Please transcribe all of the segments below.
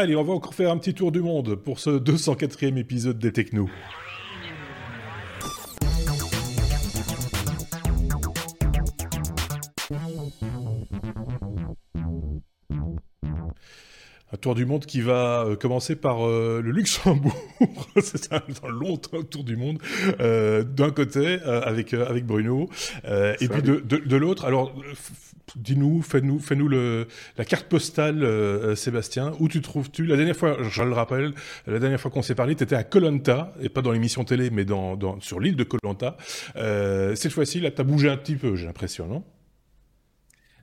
Allez, on va encore faire un petit tour du monde pour ce 204e épisode des Technos. Tour du monde qui va euh, commencer par euh, le Luxembourg. c'est un, long tour du monde. Euh, D'un côté, euh, avec, euh, avec Bruno. et puis de, de, de l'autre, alors, dis-nous, fais-nous fais -nous le, la carte postale, Sébastien. Où tu trouves-tu La dernière fois, je le rappelle, la dernière fois qu'on s'est parlé, tu étais à Colanta, et pas dans l'émission télé, mais dans, dans, sur l'île de Colanta. cette fois-ci, là, tu as bougé un petit peu, j'ai l'impression, non?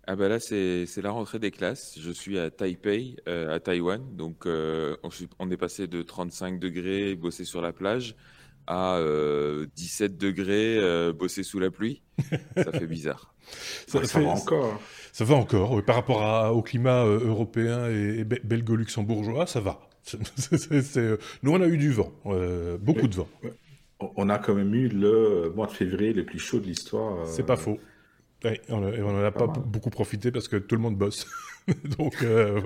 Ah bah là, c'est la rentrée des classes. Je suis à Taipei, euh, à Taïwan. Donc, euh, on, on, est passé de 35 degrés bosser sur la plage à euh, 17 degrés euh, bosser sous la pluie. Ça fait bizarre. ça, ça, va encore. Ça va encore. Oui, par rapport à, au climat euh, européen et, et belgo-luxembourgeois, ça va. C est, c est, nous, on a eu du vent, beaucoup de vent. On a quand même eu le mois de février le plus chaud de l'histoire. C'est pas faux. Ouais, on n'en a pas, pas beaucoup profité parce que tout le monde bosse. Donc, euh,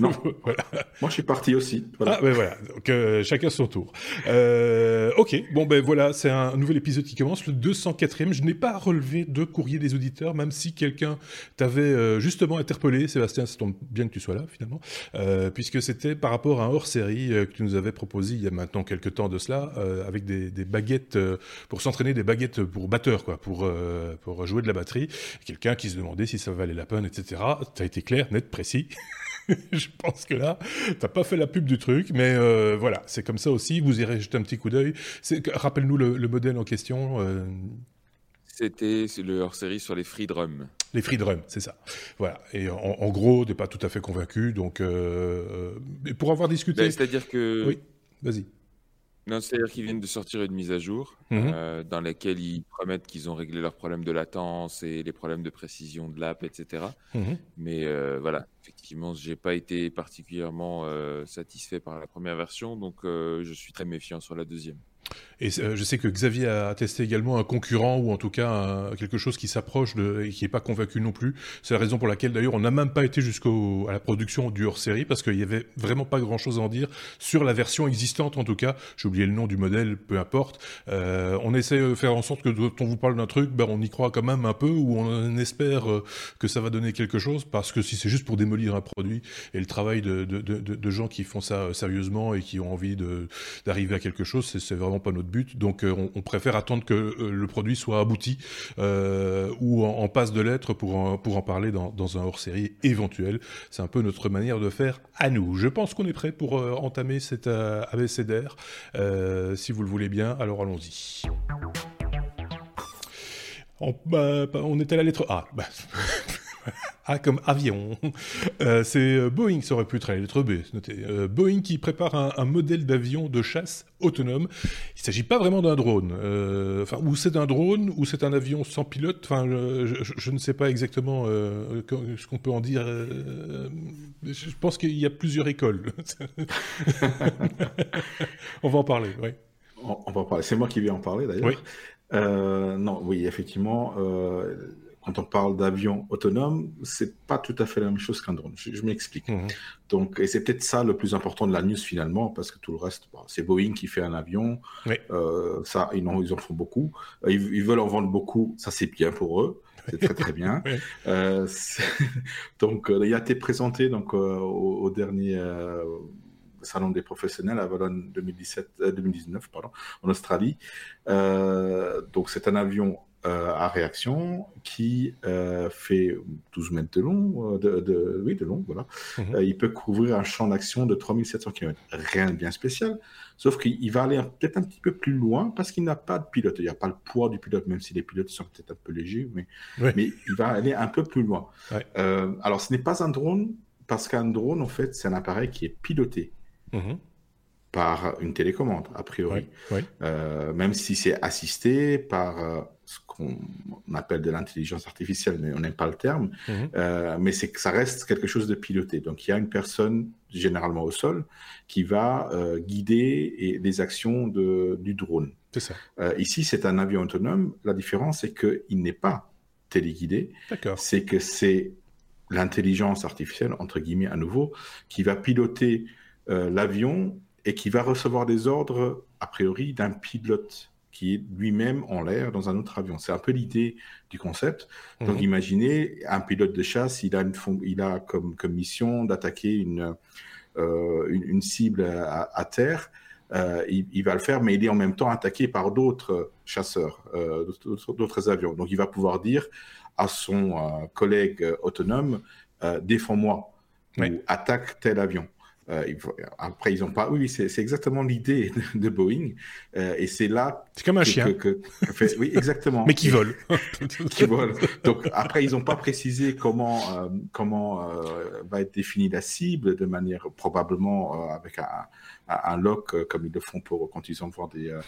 non. voilà. Moi, je suis parti aussi. Voilà. Ah, ben voilà. Donc, euh, chacun son tour. Euh, ok. Bon, ben voilà, c'est un nouvel épisode qui commence, le 204e. Je n'ai pas relevé de courrier des auditeurs, même si quelqu'un t'avait euh, justement interpellé. Sébastien, ça tombe bien que tu sois là, finalement, euh, puisque c'était par rapport à un hors-série euh, que tu nous avais proposé il y a maintenant quelques temps de cela, avec des, des baguettes, pour s'entraîner, des baguettes pour batteur, quoi, pour, pour jouer de la batterie. Quelqu'un qui se demandait si ça valait la peine, etc. Tu as été clair net, précis. je pense que là, t'as pas fait la pub du truc, mais euh, voilà, c'est comme ça aussi. Vous irez jeter un petit coup d'œil. Rappelle-nous le, le, modèle en question. Euh... C'était le hors-série sur les free drums. Les free drums, c'est ça. Voilà. Et en, en gros, t'es pas tout à fait convaincu, donc euh, pour avoir discuté. Ben, C'est-à-dire que. Oui. Vas-y. Non, c'est-à-dire qu'ils viennent de sortir une mise à jour mmh. euh, dans laquelle ils promettent qu'ils ont réglé leurs problèmes de latence et les problèmes de précision de l'app, etc. Mmh. Mais euh, voilà, effectivement, j'ai pas été particulièrement euh, satisfait par la première version, donc je suis très méfiant sur la deuxième. Et euh, je sais que Xavier a testé également un concurrent ou en tout cas un, quelque chose qui s'approche de et qui n'est pas convaincu non plus. C'est la raison pour laquelle d'ailleurs on n'a même pas été jusqu'au à la production du hors-série parce qu'il y avait vraiment pas grand-chose à en dire sur la version existante en tout cas. J'ai oublié le nom du modèle, peu importe. Euh, on essaie de faire en sorte que quand on vous parle d'un truc, ben on y croit quand même un peu ou on espère euh, que ça va donner quelque chose parce que si c'est juste pour démolir un produit et le travail de, de, de, de gens qui font ça sérieusement et qui ont envie d'arriver à quelque chose, c'est vraiment pas notre but. Donc euh, on, préfère attendre que euh, le produit soit abouti euh, ou en, passe de lettres pour en, pour en parler dans, dans un hors-série éventuel. C'est un peu notre manière de faire à nous. Je pense qu'on est prêt pour entamer cet abécédaire. si vous le voulez bien, alors allons-y. On, bah, était à la lettre A. Bah, A comme avion. Euh, c'est Boeing, ça aurait pu être la lettre B. Euh, Boeing qui prépare un, un modèle d'avion de chasse autonome. Il ne s'agit pas vraiment d'un drone. Euh, enfin, ou c'est un drone, ou c'est un avion sans pilote. Enfin, je, je, je, ne sais pas exactement euh, ce qu'on peut en dire. Euh, je pense qu'il y a plusieurs écoles. on va en parler, oui. On, on va en parler. C'est moi qui vais en parler d'ailleurs. Oui. non, oui, effectivement quand on parle d'avion autonome, c'est pas tout à fait la même chose qu'un drone. Je, je m'explique. Mmh. Donc, et c'est peut-être ça le plus important de la news finalement, parce que tout le reste, bon, c'est Boeing qui fait un avion. Oui. Euh, ça, ils en, ils en font beaucoup. Ils, ils, veulent en vendre beaucoup. Ça, c'est bien pour eux. C'est très très bien. oui. euh, donc, euh, il a été présenté donc euh, au, au, dernier euh, salon des professionnels à Valon 2017, 2019, pardon, en Australie. donc, c'est un avion euh, à réaction qui euh, fait 12 mètres de long, euh, de, de, oui, de long, voilà. Mm -hmm. il peut couvrir un champ d'action de 3700 km. Rien de bien spécial, sauf qu'il va aller peut-être un petit peu plus loin parce qu'il n'a pas de pilote. Il n'y a pas le poids du pilote, même si les pilotes sont peut-être un peu légers, mais, il va aller un peu plus loin. Ouais. alors, ce n'est pas un drone, parce qu'un drone, en fait, c'est un appareil qui est piloté. Mm -hmm par une télécommande, a priori. Oui, oui. Euh, même si c'est assisté par euh, ce qu'on appelle de l'intelligence artificielle, mais on n'aime pas le terme, mm -hmm. euh, mais c'est que ça reste quelque chose de piloté. Donc il y a une personne, généralement au sol, qui va guider et, les actions de, du drone. C'est ça. Ici, c'est un avion autonome. La différence, c'est qu'il n'est pas téléguidé. D'accord. C'est que c'est l'intelligence artificielle, entre guillemets à nouveau, qui va piloter l'avion et qui va recevoir des ordres, a priori, d'un pilote qui est lui-même en l'air dans un autre avion. C'est un peu l'idée du concept. Donc mhm. imaginez, un pilote de chasse, il a, une, il a comme, comme mission d'attaquer une, euh, une, cible à, terre. Euh, il, va le faire, mais il est en même temps attaqué par d'autres chasseurs, d'autres avions. Donc il va pouvoir dire à son collègue autonome, défends-moi ou attaque tel avion. Euh, après, ils n'ont pas. Oui, c'est exactement l'idée de, Boeing. Euh, et c'est là. C'est comme un chien. oui, exactement. Mais qui vole. qui vole. Donc, après, ils n'ont pas précisé comment, euh, comment va être définie la cible de manière probablement avec un, un, lock comme ils le font pour quand ils envoient des,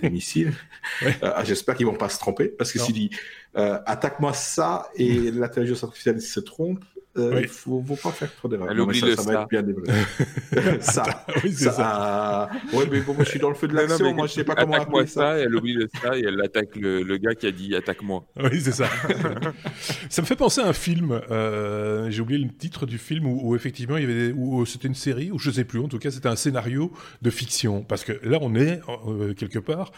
des missiles. J'espère qu'ils vont pas se tromper parce que s'il dit attaque-moi ça et l'intelligence artificielle se trompe, euh, il ne faut, pas faire trop d'erreurs. Ça, ça, va être bien développé. ça, oui, ça. ça. Ouais, mais bon, moi, je suis dans le feu de l'action. Moi, je sais pas comment appeler ça. ça. Elle oublie le ça et elle attaque le, le gars qui a dit attaque-moi. Oui, c'est ça. ça me fait penser à un film. Euh, J'ai oublié le titre du film où, où effectivement il y avait, où c'était une série, ou je sais plus. En tout cas, c'était un scénario de fiction. Parce que là, on est euh, quelque part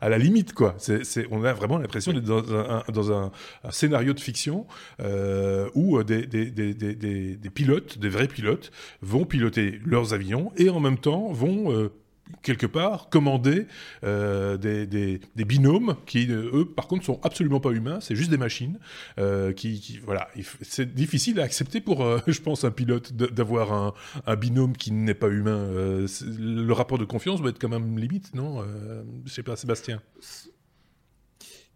à la limite, quoi. c'est on a vraiment l'impression d'être dans, un, dans un, un, scénario de fiction euh, où des des, pilotes, des vrais pilotes, vont piloter leurs avions et en même temps vont euh, quelque part commander euh, des, binômes qui eux par contre sont absolument pas humains c'est juste des machines euh, qui, voilà c'est difficile à accepter pour je pense un pilote d'avoir un, binôme qui n'est pas humain le rapport de confiance doit être quand même limite non je sais pas Sébastien?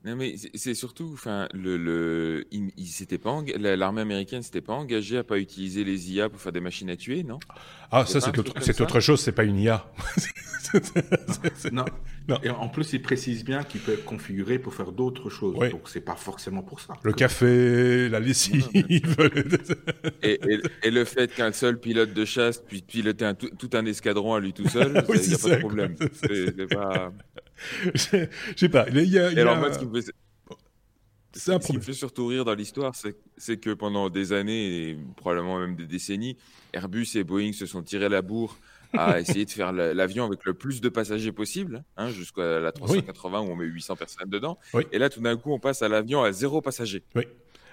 Non, mais c'est surtout, enfin, le, le, il, pas, l'armée américaine s'était pas engagée à pas utiliser les IA pour faire des machines à tuer, non? Ah, ça, c'est autre, c'est autre chose, c'est pas une IA. non. Et en plus, il précise bien qu'il peut être configuré pour faire d'autres choses. Donc, c'est pas forcément pour ça. Le café, la lessive. et, et, le fait qu'un seul pilote de chasse puisse piloter un, tout, un escadron à lui tout seul, il n'y a pas de problème. C'est pas. Je sais pas. Il y a, alors, moi, ce qui me fait... Ce qui me fait surtout rire dans l'histoire, c'est que pendant des années, et probablement même des décennies, Airbus et Boeing se sont tirés la bourre à essayer de faire l'avion avec le plus de passagers possible, hein, jusqu'à la 380 où on met 800 personnes dedans. Et là, tout d'un coup, on passe à l'avion à zéro passager. Oui.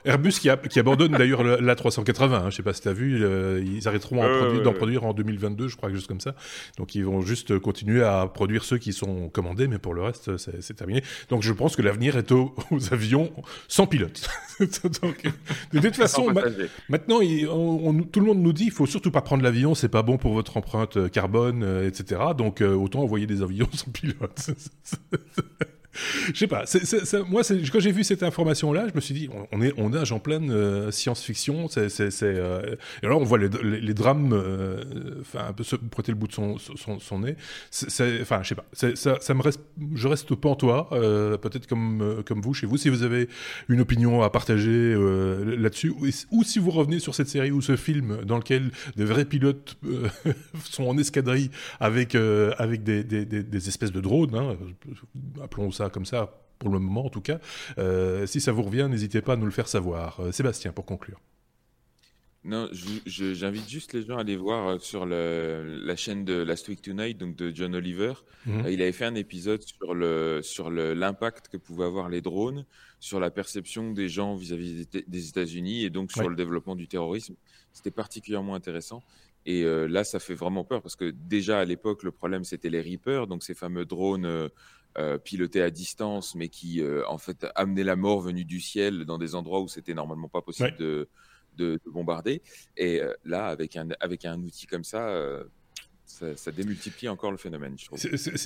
Airbus qui, qui abandonne d'ailleurs l'A380, hein, je sais pas si tu as vu, ils arrêteront d'en produire en 2022, je crois, chose comme ça. Donc ils vont juste continuer à produire ceux qui sont commandés, mais pour le reste, c'est terminé. Donc je pense que l'avenir est aux, avions sans pilote. de toute façon, maintenant, tout le monde nous dit, il faut surtout pas prendre l'avion, c'est pas bon pour votre empreinte carbone, euh, etc. Donc euh, autant envoyer des avions sans pilote. Je sais pas. moi, quand j'ai vu cette information-là, je me suis dit, on, est, on nage en pleine euh, science-fiction. Euh, et alors, on voit les, drames, euh, enfin, un peu se prêter le bout de son, nez. Enfin, je sais pas. Ça, me reste, je reste pantois, peut-être comme, comme vous, chez vous, si vous avez une opinion à partager là-dessus, ou, si vous revenez sur cette série ou ce film dans lequel des vrais pilotes sont en escadrille avec, avec des, espèces de drones, hein, appelons ça comme ça, pour le moment en tout cas. Euh, si ça vous revient, n'hésitez pas à nous le faire savoir. Euh, Sébastien, pour conclure. Non, j'invite juste les gens à aller voir euh, sur la chaîne de Last Week Tonight, donc de John Oliver. Mhm. il avait fait un épisode sur le sur l'impact que pouvaient avoir les drones sur la perception des gens vis-à-vis des États-Unis et donc sur le développement du terrorisme. C'était particulièrement intéressant. Et là, ça fait vraiment peur parce que déjà à l'époque, le problème c'était les Reapers, donc ces fameux drones euh, piloté à distance, mais qui euh, en fait amenait la mort venue du ciel dans des endroits où c'était normalement pas possible de, de, bombarder. Et euh, là, avec un, avec un outil comme ça, ça, démultiplie encore le phénomène, je trouve.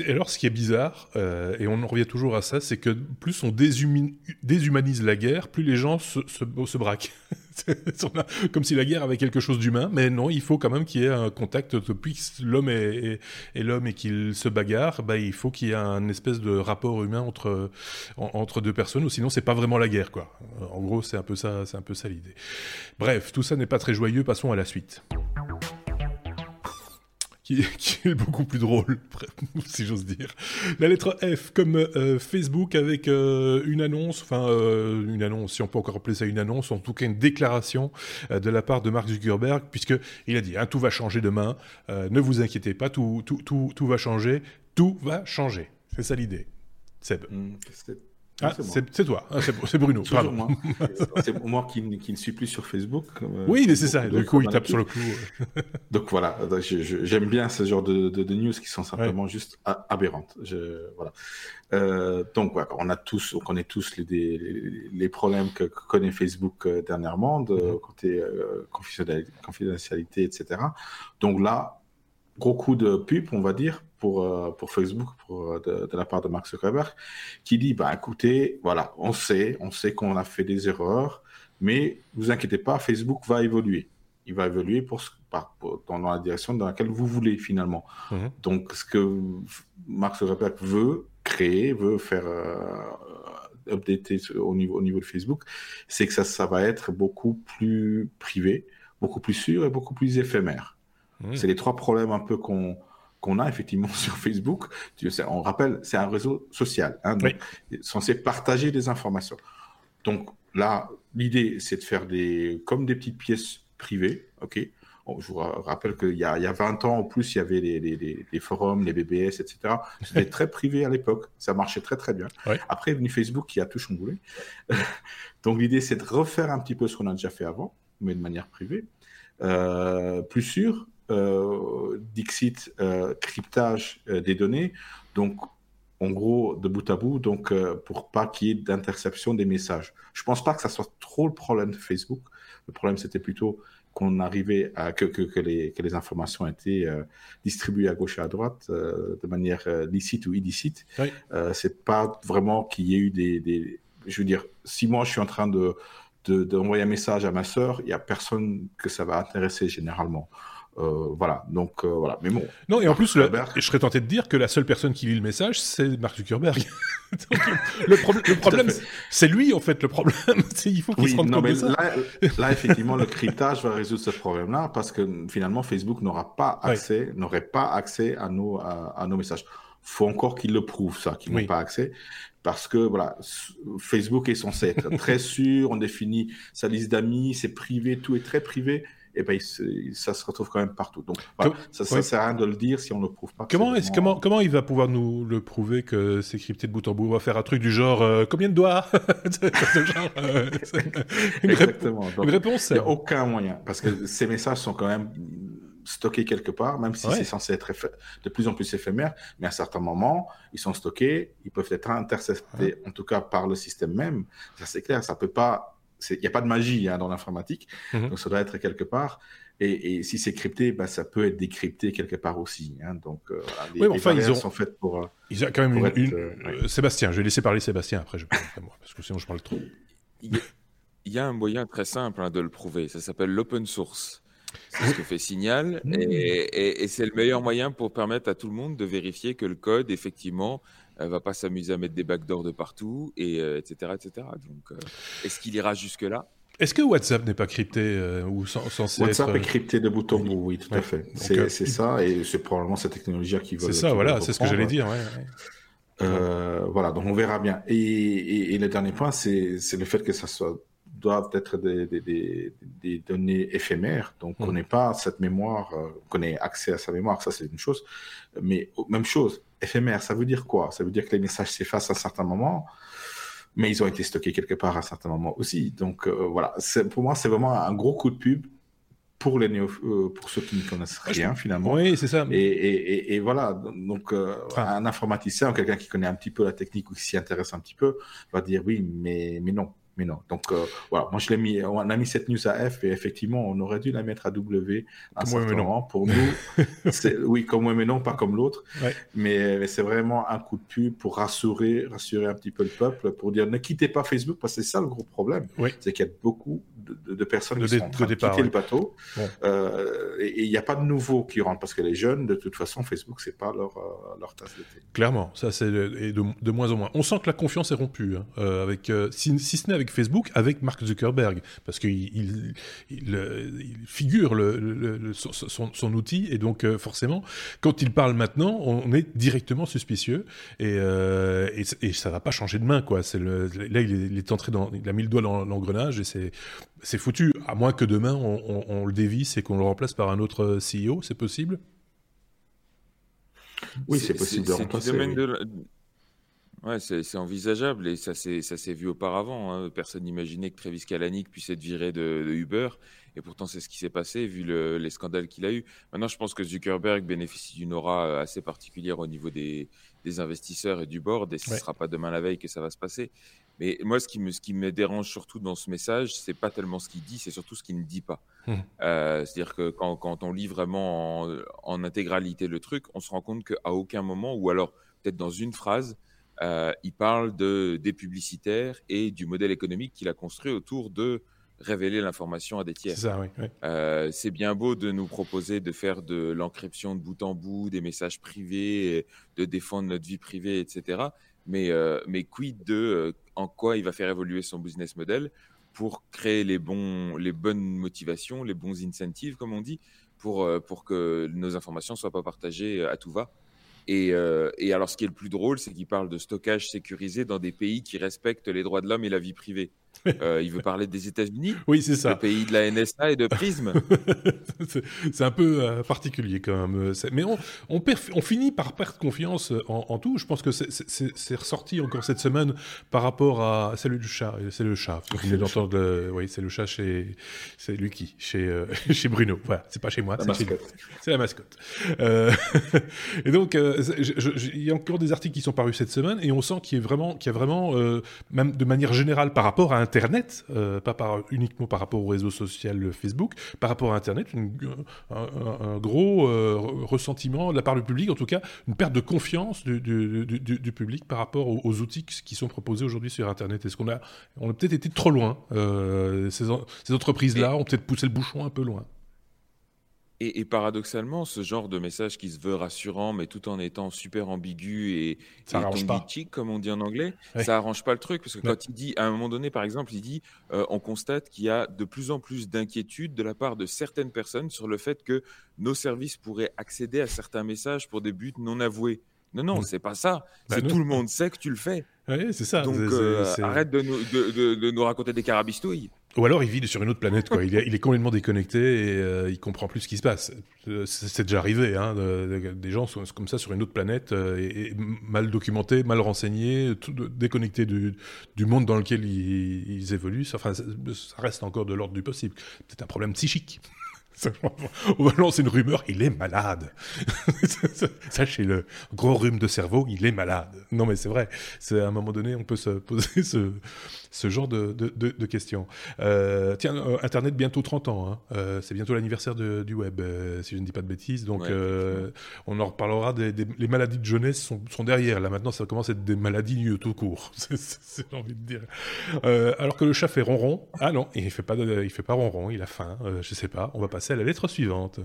alors, ce qui est bizarre, et on en revient toujours à ça, c'est que plus on déshumanise la guerre, plus les gens se, se, se braquent. comme si la guerre avait quelque chose d'humain, mais non, il faut quand même qu'il y ait un contact depuis l'homme est, l'homme et qu'il se bagarre, bah, il faut qu'il y ait un espèce de rapport humain entre, entre deux personnes, ou sinon c'est pas vraiment la guerre, quoi. En gros, c'est un peu ça, c'est un peu ça l'idée. Bref, tout ça n'est pas très joyeux, passons à la suite. qui, est beaucoup plus drôle, si j'ose dire. La lettre F comme euh, Facebook avec euh, une annonce, enfin euh, une annonce, si on peut encore appeler ça une annonce, en tout cas une déclaration de la part de Mark Zuckerberg, puisque il a dit hein, tout va changer demain, ne vous inquiétez pas, tout, tout, tout, tout va changer, tout va changer. C'est ça l'idée. Seb. Mmh, ah, c'est toi, ah, c'est Bruno. C'est moi qui, ne suis plus sur Facebook. Euh, oui, mais c'est ça. Du coup, il tape sur le clou. donc voilà, j'aime bien ce genre de, news qui sont simplement juste aberrantes. voilà. Euh, donc voilà, on a tous, on connaît tous les, les, problèmes que, connaît Facebook euh, dernièrement de mm-hmm. côté confidentialité, etc. Donc là, gros coup de pub, on va dire, pour, euh, pour Facebook, pour, euh, de, la part de Mark Zuckerberg, qui dit, bah, écoutez, voilà, on sait, on sait qu'on a fait des erreurs, mais vous inquiétez pas, Facebook va évoluer. Il va évoluer pour, dans la direction dans laquelle vous voulez, finalement. Mhm. Donc, ce que Mark Zuckerberg veut créer, veut faire euh, updater au niveau, au niveau de Facebook, c'est que ça, ça va être beaucoup plus privé, beaucoup plus sûr et beaucoup plus éphémère. Mhm. C'est les trois problèmes un peu qu'on qu'on a effectivement sur Facebook. On rappelle, c'est un réseau social, hein, censé partager des informations. Donc là, l'idée, c'est de faire des, comme des petites pièces privées, ok Je vous rappelle qu'il y, a, 20 ans, en plus, il y avait les, forums, les BBS, etc. C'était très privé à l'époque. Ça marchait très, très bien. Après est venu Facebook qui a tout chamboulé. Donc l'idée, c'est de refaire un petit peu ce qu'on a déjà fait avant, mais de manière privée. Euh, plus sûr, Dixit euh, cryptage euh, des données. Donc, en gros, de bout à bout, donc pour pas qu'il y ait d'interception des messages. Je pense pas que ça soit trop le problème de Facebook. Le problème, c'était plutôt qu'on arrivait à que, que, les, que les informations étaient distribuées à gauche et à droite de manière licite ou illicite. Oui. c'est pas vraiment qu'il y ait eu des, des, je veux dire, si moi je suis en train de d'envoyer un message à ma sœur, il y a personne que ça va intéresser généralement. Euh, voilà, donc euh, voilà. Mais bon. Non, et en plus, je serais tenté de dire que la seule personne qui lit le message, c'est Mark Zuckerberg. le, problème, c'est lui en fait le problème. Il faut qu'il se rende compte de ça. Là, effectivement, le cryptage va résoudre ce problème-là parce que finalement, Facebook n'aura pas accès, n'aurait pas accès à nos à, nos messages. Faut encore qu'il le prouve ça, qu'ils n'ont pas accès parce que voilà, Facebook est censé être très sûr, on définit sa liste d'amis, c'est privé, tout est très privé et ben, ça se retrouve quand même partout. Donc, ça ne sert à rien de le dire si on ne le prouve pas. Comment, est comment, comment il va pouvoir nous le prouver que c'est crypté de bout en bout? On va faire un truc du genre euh, combien de doigts? Euh, une, Exactement. une réponse. Il n'y a aucun moyen parce que ces messages sont quand même stockés quelque part, même si c'est censé être de plus en plus éphémère, mais à certains moments, ils sont stockés, ils peuvent être interceptés, en tout cas par le système même. Ça, c'est clair, ça peut pas il n'y a pas de magie hein, dans l'informatique, mhm. donc ça doit être quelque part. Et, si c'est crypté, bah, ça peut être décrypté quelque part aussi. Hein. donc, euh, les, oui, enfin, ils ont... sont faites pour. Euh, ils ont quand même une. Euh, Sébastien, je vais laisser parler Sébastien après, je parle moi, parce que sinon je parle trop. Il y, a, un moyen très simple hein, de le prouver. Ça s'appelle l'open source. C'est ce que fait Signal, mmh. et, et c'est le meilleur moyen pour permettre à tout le monde de vérifier que le code, effectivement, elle va pas s'amuser à mettre des backdoors de partout, et etc., euh, etc. Donc, euh, est-ce qu'il ira jusque là est-ce que WhatsApp n'est pas crypté euh, ou censé WhatsApp est crypté de bout en bout, oui, tout à fait. C'est ça, et c'est probablement cette technologie qui va. C'est ça, voilà, c'est ce que j'allais dire. voilà, donc on verra bien. Et, le dernier point, c'est le fait que ça soit doivent être des, des, des, données éphémères. Donc, on n'est pas cette mémoire, qu'on ait accès à sa mémoire, ça c'est une chose. Mais même chose, éphémère, ça veut dire quoi? Ça veut dire que les messages s'effacent à un certain moment, mais ils ont été stockés quelque part à un certain moment aussi. Donc euh, voilà, pour moi, c'est vraiment un gros coup de pub pour les néo, euh, pour ceux qui ne connaissent rien finalement. Oui, c'est ça. Et, et, voilà, donc euh, un informaticien ou quelqu'un qui connaît un petit peu la technique ou qui s'y intéresse un petit peu va dire oui, mais mais non, mais non. Donc euh, voilà, moi je l'ai mis, on a mis cette news à F et effectivement on aurait dû la mettre à W à un certain moment. Pour nous, oui, comme moi mais non, pas comme l'autre. Mais, c'est vraiment un coup de pub pour rassurer, rassurer un petit peu le peuple, pour dire ne quittez pas Facebook parce que c'est ça le gros problème. C'est qu'il y a beaucoup de, personnes qui sont en train de, quitter le bateau. Euh, et il n'y a pas de nouveaux qui rentrent parce que les jeunes, de toute façon, Facebook, c'est pas leur, euh, leur tasse de thé. Clairement, ça c'est de, de, moins en moins. On sent que la confiance est rompue, hein, euh, avec, si, ce n'est avec Facebook, avec Mark Zuckerberg, parce qu'il il, figure le, son, son, outil, et donc forcément, quand il parle maintenant, on est directement suspicieux, et, et, et ça va pas changer de main, quoi. Le, là, il est, entré dans, il a mis le doigt dans l'engrenage, et c'est c'est foutu, à moins que demain on, le dévisse et qu'on le remplace par un autre CEO, c'est possible? Oui, c'est possible de remplacer. Ouais, c'est envisageable et ça s'est vu auparavant. Hein. Personne n'imaginait que Travis Kalanick puisse être viré de, Uber et pourtant c'est ce qui s'est passé vu les scandales qu'il a eu. Maintenant, je pense que Zuckerberg bénéficie d'une aura euh, assez particulière au niveau des, investisseurs et du board et ce ne sera pas demain la veille que ça va se passer. Mais moi, ce qui me, ce qui me dérange surtout dans ce message, c'est pas tellement ce qu'il dit, c'est surtout ce qu'il ne dit pas. Mmh. Euh, c'est-à-dire que quand, quand, on lit vraiment en, en, intégralité le truc, on se rend compte qu'à aucun moment, ou alors peut-être dans une phrase, euh, il parle de, des publicitaires et du modèle économique qu'il a construit autour de révéler l'information à des tiers. C'est oui, euh, c'est bien beau de nous proposer de faire de l'encryption de bout en bout, des messages privés, de défendre notre vie privée, etc. Mais, euh, mais quid de en quoi il va faire évoluer son business model pour créer les, bons, les bonnes motivations, les bons incentives, comme on dit, pour, pour que nos informations ne soient pas partagées à tout va euh, et, alors, ce qui est le plus drôle, c'est qu'il parle de stockage sécurisé dans des pays qui respectent les droits de l'homme et la vie privée. Euh, il veut parler des États-Unis Oui, c'est ça. Le pays de la NSA et de Prism. c'est un peu euh, particulier quand même. Mais on, on, finit par perdre confiance en, tout. Je pense que c'est ressorti encore cette semaine par rapport à. C'est le chat. C'est le chat. D'entendre. Oui, c'est le chat chez. C'est Lucky, chez, chez Bruno. Voilà, c'est pas chez moi. C'est la mascotte. et donc, il y a encore des articles qui sont parus cette semaine et on sent qu'il y a vraiment, qu'il y a vraiment même de manière générale par rapport à Internet, euh, pas par, uniquement par rapport au réseau social Facebook, par rapport à Internet, un, gros euh, ressentiment de la part du public, en tout cas une perte de confiance du, du, public par rapport aux, outils qui sont proposés aujourd'hui sur Internet. Est-ce qu'on a, on a peut-être été trop loin euh, ces, ces entreprises-là ont peut-être poussé le bouchon un peu loin? Et, paradoxalement, ce genre de message qui se veut rassurant, mais tout en étant super ambigu et, ça comme on dit en anglais, ça arrange pas le truc. Parce que quand il dit, à un moment donné, par exemple, il dit euh, on constate qu'il y a de plus en plus d'inquiétude de la part de certaines personnes sur le fait que nos services pourraient accéder à certains messages pour des buts non avoués. Non, non, c'est pas ça. Bah c'est tout le monde sait que tu le fais. Oui, c'est ça. Donc euh, arrête de nous, de, de nous raconter des carabistouilles. Ou alors il vit sur une autre planète, quoi. il, est, complètement déconnecté et euh, il comprend plus ce qui se passe. C'est déjà arrivé, hein, des gens sont comme ça sur une autre planète, euh, mal documentés, mal renseignés, déconnectés du, monde dans lequel ils, évoluent. Enfin, ça, reste encore de l'ordre du possible. C'est un problème psychique. On va lancer une rumeur, il est malade. Sachez-le, gros rhume de cerveau, il est malade. Non mais c'est vrai, à un moment donné, on peut se poser ce, ce genre de, de, questions. Euh, tiens, euh, Internet bientôt 30 ans, hein. euh, c'est bientôt l'anniversaire du web, si je ne dis pas de bêtises. Donc on en reparlera. Des, les maladies de jeunesse sont, sont, derrière. Là maintenant, ça commence à être des maladies tout court. c'est envie de dire. alors que le chat fait ronron. Ah non, il fait pas, il fait pas ronron. Il a faim. je sais pas. On va passer à la lettre suivante.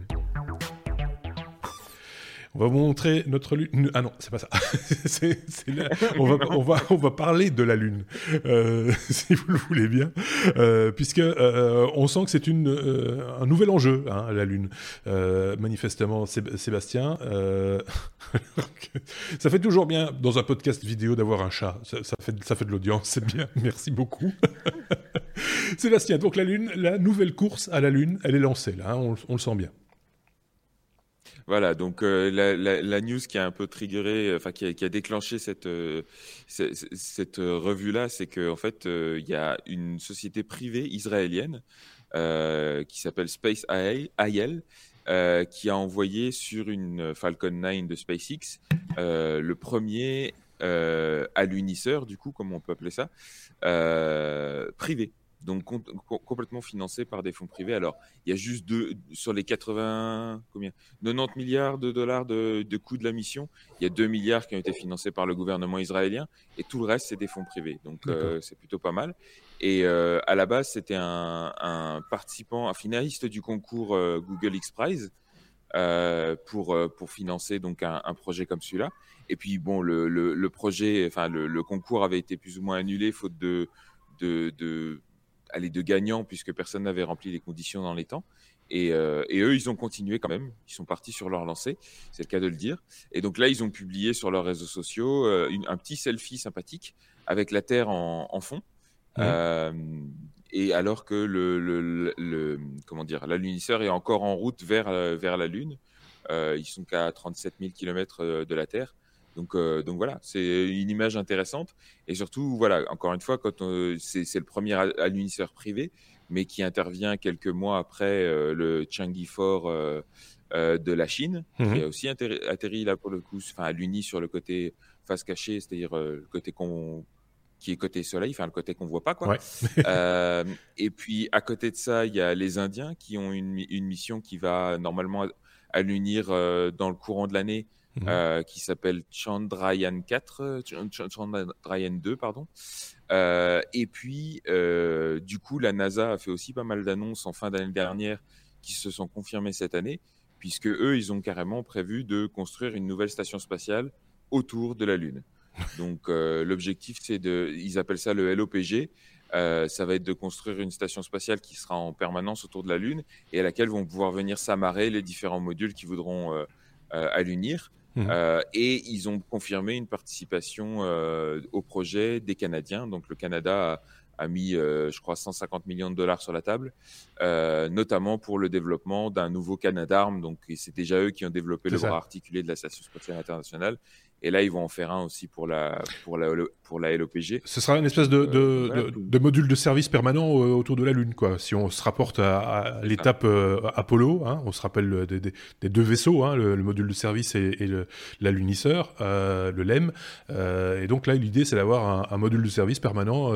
On va vous montrer notre lune. Ah non, c'est pas ça. On, va, on, va, on va parler de la lune, euh, si vous le voulez bien, euh, puisque euh, on sent que c'est une un nouvel enjeu, hein, la lune. manifestement, Sébastien, ça fait toujours bien dans un podcast vidéo d'avoir un chat. Ça, fait ça fait de l'audience, c'est bien. Merci beaucoup. Sébastien, donc la lune, la nouvelle course à la lune, elle est lancée là. Hein, on le sent bien. Voilà, donc euh, la, news qui a un peu triggeré, enfin qui, a, déclenché cette, euh, revue-là, c'est qu'en fait, euh, il y a une société privée israélienne qui s'appelle Space IL, qui a envoyé sur une Falcon 9 de SpaceX le premier alunisseur, du coup, comme on peut appeler ça, privé. Donc complètement financé par des fonds privés. Alors, il y a juste deux, sur les 80, combien? 90 milliards de dollars de, de coût de la mission, il y a 2 milliards qui ont été financés par le gouvernement israélien, et tout le reste, c'est des fonds privés. Donc, euh, c'est plutôt pas mal. Et euh, à la base, c'était un, participant, un finaliste du concours euh, Google X Prize. pour, pour financer donc un, projet comme celui-là. Et puis bon, le, le, projet, enfin le, le, concours avait été plus ou moins annulé faute de, de, de aller de gagnants puisque personne n'avait rempli les conditions dans les temps. Euh, et, eux, ils ont continué quand même. Ils sont partis sur leur lancée, c'est le cas de le dire. Et donc là, ils ont publié sur leurs réseaux sociaux euh, un petit selfie sympathique avec la Terre en, fond. Euh, et alors que le, le, comment dire, l'alunisseur est encore en route vers, vers la Lune. ils sont qu'à 37 000 km de la Terre. Donc, euh, donc voilà, c'est une image intéressante. Et surtout, voilà, encore une fois, quand c'est le premier alunisseur privé, mais qui intervient quelques mois après euh, le Changi 4 euh, de la Chine, qui mhm. a aussi atterri, là pour le coup, enfin, à l'Uni sur le côté face cachée, c'est-à-dire le côté qu'on qui est côté soleil, enfin le côté qu'on voit pas quoi. et puis à côté de ça, il y a les Indiens qui ont une, une mission qui va normalement allunir dans le courant de l'année Mhm. Euh, qui s'appelle Chandrayaan 4, Chandrayaan 2, pardon. Euh, et puis, euh, du coup, la NASA a fait aussi pas mal d'annonces en fin d'année dernière qui se sont confirmées cette année, puisque eux, ils ont carrément prévu de construire une nouvelle station spatiale autour de la Lune. Donc, l'objectif, c'est de, ils appellent ça le LOPG. ça va être de construire une station spatiale qui sera en permanence autour de la Lune et à laquelle vont pouvoir venir s'amarrer les différents modules qui voudront allunir. Mmh. Euh, et ils ont confirmé une participation euh, au projet des Canadiens. Donc le Canada a, mis, euh, je crois, 150 millions de dollars sur la table, notamment pour le développement d'un nouveau Canadarm. Donc c'est déjà eux qui ont développé le bras articulé de la Station spatiale internationale. Et là, ils vont en faire un aussi pour la, pour la, pour la LOPG. Ce sera une espèce de, de, de, module de service permanent euh, autour de la Lune, quoi. Si on se rapporte à, l'étape euh, Apollo, hein, on se rappelle des, des, deux vaisseaux, hein, le, module de service et, et l'alunisseur, euh, le LEM. Euh, et donc là, l'idée, c'est d'avoir un, un, module de service permanent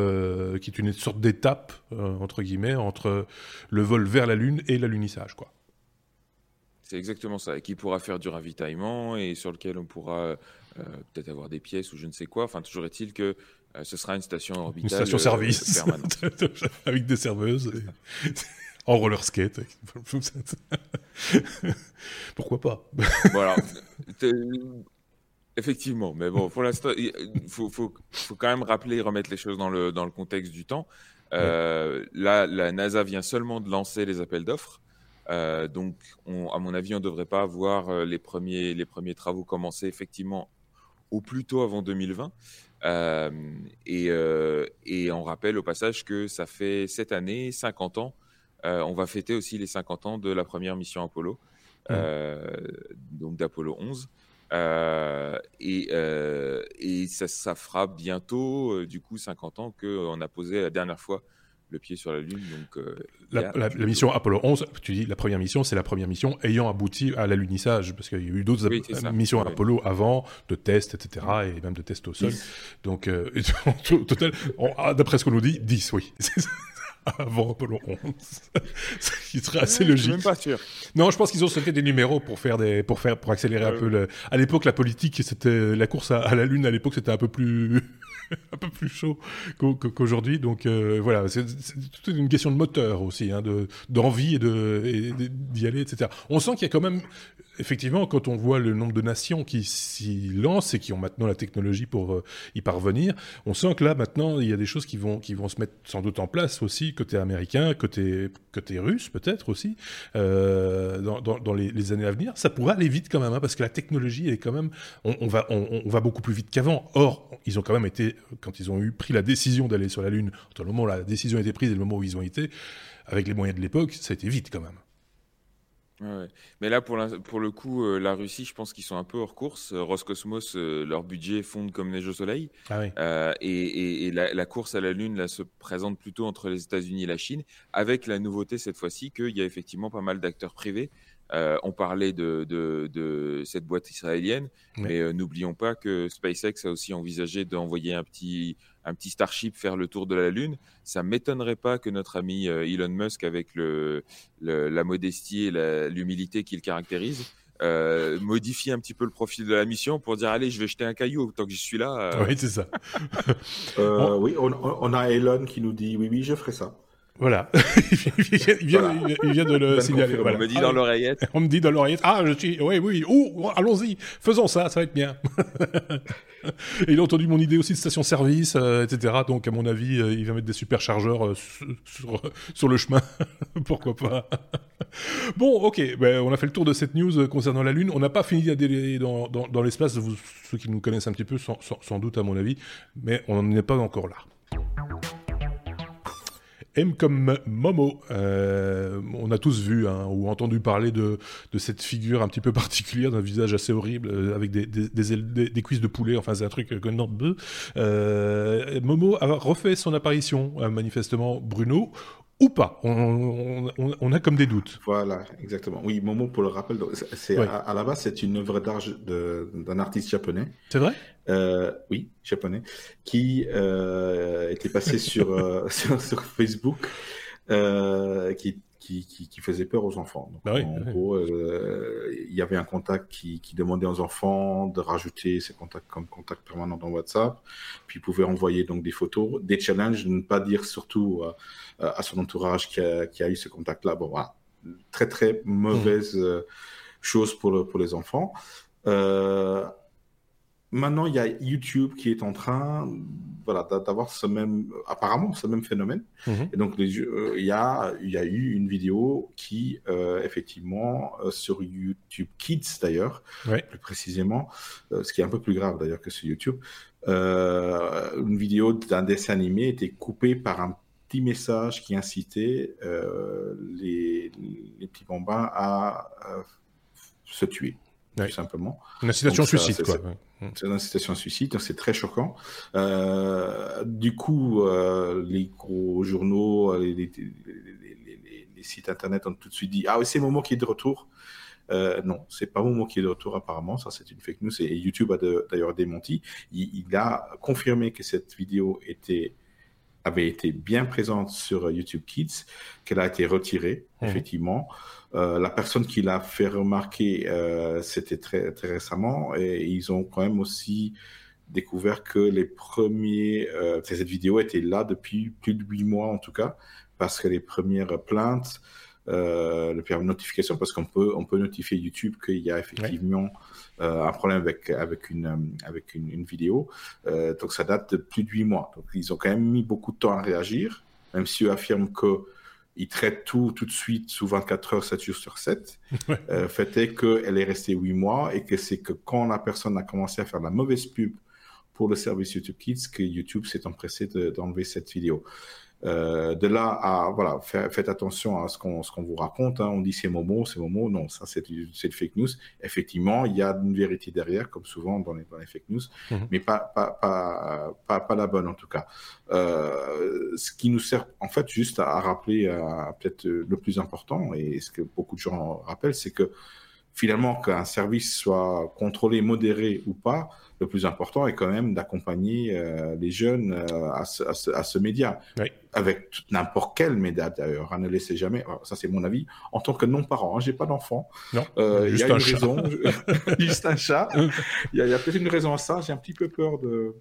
qui est une sorte d'étape, entre guillemets, entre le vol vers la Lune et l'alunissage, quoi. C'est exactement ça, et qui pourra faire du ravitaillement et sur lequel on pourra euh, peut-être avoir des pièces ou je ne sais quoi. Enfin, toujours est-il que euh, ce sera une station orbitale. Une station service euh, permanente. avec des serveuses. en roller skate. Pourquoi pas? Voilà. Effectivement, mais bon, pour l'instant, il faut, faut, faut, quand même rappeler et remettre les choses dans le, dans le contexte du temps. Là, la NASA vient seulement de lancer les appels d'offres. Donc, on, à mon avis, on ne devrait pas voir les, premiers, les premiers travaux commencer effectivement au plus tôt avant 2020. Euh, et, euh, et, on rappelle au passage que ça fait cette année 50 ans. Euh, on va fêter aussi les 50 ans de la première mission Apollo, mmh. donc d'Apollo 11. et, et ça, ça, fera bientôt, du coup, 50 ans qu'on a posé la dernière fois le pied sur la Lune. Donc, euh, la, mission Apollo 11, tu dis la première mission, c'est la première mission ayant abouti à l'alunissage, parce qu'il y a eu d'autres missions Apollo avant, de tests, etc., et même de tests au sol. Donc, euh, au total, ah, d'après ce qu'on nous dit, 10, oui. avant Apollo 11. Ce qui serait assez logique. Je suis même pas sûr. Non, je pense qu'ils ont sauté des numéros pour faire des, pour faire, pour accélérer un peu le. À l'époque, la politique, c'était la course à, à la Lune. À l'époque, c'était un peu plus. un peu plus chaud qu'aujourd'hui. Donc euh, voilà, c'est une question de moteur aussi, hein, d'envie et d'y aller, etc. On sent qu'il y a quand même effectivement, quand on voit le nombre de nations qui s'y lancent et qui ont maintenant la technologie pour euh, y parvenir, on sent que là, maintenant, il y a des choses qui vont, qui vont se mettre sans doute en place aussi, côté américain, côté, côté russe peut-être aussi, euh, dans, dans, les, années à venir. Ça pourrait aller vite quand même, hein, parce que la technologie est quand même, on, va, on, va beaucoup plus vite qu'avant. Or, ils ont quand même été, quand ils ont eu pris la décision d'aller sur la Lune, entre le moment où la décision a été prise et le moment où ils ont été, avec les moyens de l'époque, ça a été vite quand même. Mais là, pour, pour le coup, euh, la Russie, je pense qu'ils sont un peu hors course. Euh, Roscosmos, euh, leur budget fonde comme neige au soleil. Ah et, la, course à la Lune là, se présente plutôt entre les États-Unis et la Chine, avec la nouveauté cette fois-ci qu'il y a effectivement pas mal d'acteurs privés on parlait de, de, cette boîte israélienne, mais n'oublions pas que SpaceX a aussi envisagé d'envoyer un petit, un petit Starship faire le tour de la Lune. Ça m'étonnerait pas que notre ami Elon Musk, avec le, la modestie et l'humilité qu'il caractérise, euh, modifier un petit peu le profil de la mission pour dire allez je vais jeter un caillou tant que je suis là. Euh. Oui c'est ça. Euh, oui on, a Elon qui nous dit oui oui je ferai ça. Voilà, il, vient, de le signaler. On me dit dans l'oreillette. On me dit dans l'oreillette. Ah, je suis. Oui, oui. Oh, allons-y. Faisons ça. Ça va être bien. Et il a entendu mon idée aussi de station-service, euh, etc. Donc, à mon avis, euh, il va mettre des superchargeurs euh, sur, sur, le chemin. Pourquoi pas? Bon, ok. Ben, on a fait le tour de cette news concernant la Lune. On n'a pas fini d'aller dans, dans, dans l'espace. Ceux qui nous connaissent un petit peu, sans, sans doute, à mon avis. Mais on n'en est pas encore là. M comme Momo. Euh, on a tous vu hein, ou entendu parler de, cette figure un petit peu particulière, d'un visage assez horrible, euh, avec des, des, cuisses de poulet, enfin c'est un truc que euh, Momo a refait son apparition, manifestement Bruno, ou pas on, a comme des doutes. Voilà, exactement. Oui, Momo, pour le rappel, c'est à, la base, c'est une œuvre d'art d'un artiste japonais. C'est vrai? Euh, Oui, japonais, qui euh, était passé sur, euh, sur, Facebook, qui qui, qui, faisait peur aux enfants. Bah en gros, euh, il y avait un contact qui, qui, demandait aux enfants de rajouter ces contacts comme contact permanent dans WhatsApp. Puis ils pouvaient envoyer donc des photos, des challenges, ne pas dire surtout à son entourage qui a, eu ce contact-là. Bon, voilà. Très, très mauvaise mmh. euh, chose pour, pour les enfants. Euh, Maintenant, il y a YouTube qui est en train voilà, d'avoir ce même, apparemment, ce même phénomène. Mhm. Et donc, euh, il, y a, y a eu une vidéo qui, euh, effectivement, euh, sur YouTube Kids d'ailleurs, plus précisément, ce qui est un peu plus grave d'ailleurs que sur YouTube, une vidéo d'un dessin animé était coupée par un petit message qui incitait les, les, petits bambins à se tuer, tout simplement. Une incitation suicide, quoi. C'est une incitation à suicide, c'est très choquant. Euh, du coup, euh, les gros journaux, euh, les, les, les, les, sites internet ont tout de suite dit Ah oui, c'est Momo qui est de retour. Euh, non, c'est pas Momo qui est de retour apparemment, ça c'est une fake news et YouTube a d'ailleurs démenti. Il, il, a confirmé que cette vidéo était avait été bien présente sur YouTube Kids, qu'elle a été retirée, mmh. effectivement. Euh, la personne qui l'a fait remarquer, euh, c'était très, très récemment, et ils ont quand même aussi découvert que les premiers, euh, cette vidéo était là depuis plus de huit mois en tout cas, parce que les premières plaintes, euh, le permis de notification, parce qu'on peut, on peut notifier YouTube qu'il y a effectivement euh, un problème avec, avec, une, avec une, une vidéo. Euh, donc ça date de plus de huit mois. Donc ils ont quand même mis beaucoup de temps à réagir, même si eux affirment que il traite tout tout de suite sous 24 heures, 7 jours sur 7. euh, fait est qu'elle est restée 8 mois et que c'est que quand la personne a commencé à faire la mauvaise pub pour le service YouTube Kids que YouTube s'est empressé d'enlever cette vidéo. Euh, de là à voilà, faites attention à ce qu'on qu'on vous raconte. Hein. On dit c'est Momo, c'est Momo. Non, ça c'est du fake news. Effectivement, il y a une vérité derrière, comme souvent dans les, dans les fake news, mhm. mais pas pas, pas pas pas la bonne en tout cas. Euh, ce qui nous sert en fait juste à, rappeler peut-être le plus important et ce que beaucoup de gens rappellent, c'est que finalement qu'un service soit contrôlé, modéré ou pas, le plus important est quand même d'accompagner euh, les jeunes euh, à, ce, à, ce, média. Avec n'importe quel média d'ailleurs. Hein, ne laissez jamais, ça c'est mon avis, en tant que non-parent, hein, j'ai pas d'enfant. Euh, il y a une raison, juste un chat. Il y a, a peut-être une raison à ça, j'ai un petit peu peur de,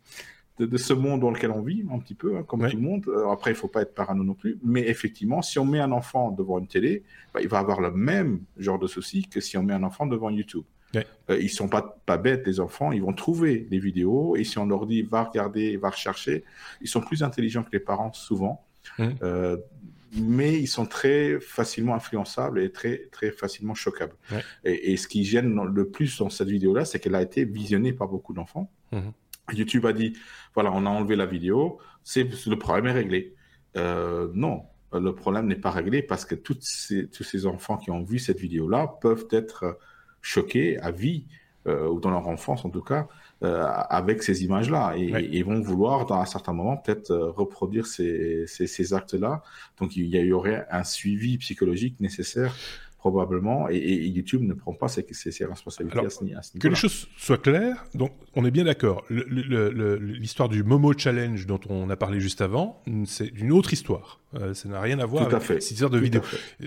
de, ce monde dans lequel on vit, un petit peu, hein, comme tout le monde. après, il faut pas être parano non plus. Mais effectivement, si on met un enfant devant une télé, bah, il va avoir le même genre de souci que si on met un enfant devant YouTube. Ils Euh, ils sont pas, pas bêtes, les enfants. Ils vont trouver des vidéos. Et si on leur dit, va regarder, va rechercher, ils sont plus intelligents que les parents, souvent. Mmh. Euh, mais ils sont très facilement influençables et très, très facilement choquables. Et, ce qui gêne le plus dans cette vidéo-là, c'est qu'elle a été visionnée par beaucoup d'enfants. Mmh. YouTube a dit, voilà, on a enlevé la vidéo, c'est le problème est réglé. Euh, non, le problème n'est pas réglé parce que toutes ces, tous ces enfants qui ont vu cette vidéo-là peuvent être choqués à vie, euh, ou dans leur enfance en tout cas, euh, avec ces images-là. Et, ils vont vouloir, dans un certain moment, peut-être euh, reproduire ces, ces, ces actes-là. Donc il y, aurait un suivi psychologique nécessaire probablement, et, YouTube ne prend pas ses, ses, responsabilités à ce, niveau Que les choses soient claires, donc on est bien d'accord. L'histoire du Momo Challenge dont on a parlé juste avant, c'est une autre histoire. Euh, ça n'a rien à voir avec cette histoire de vidéo.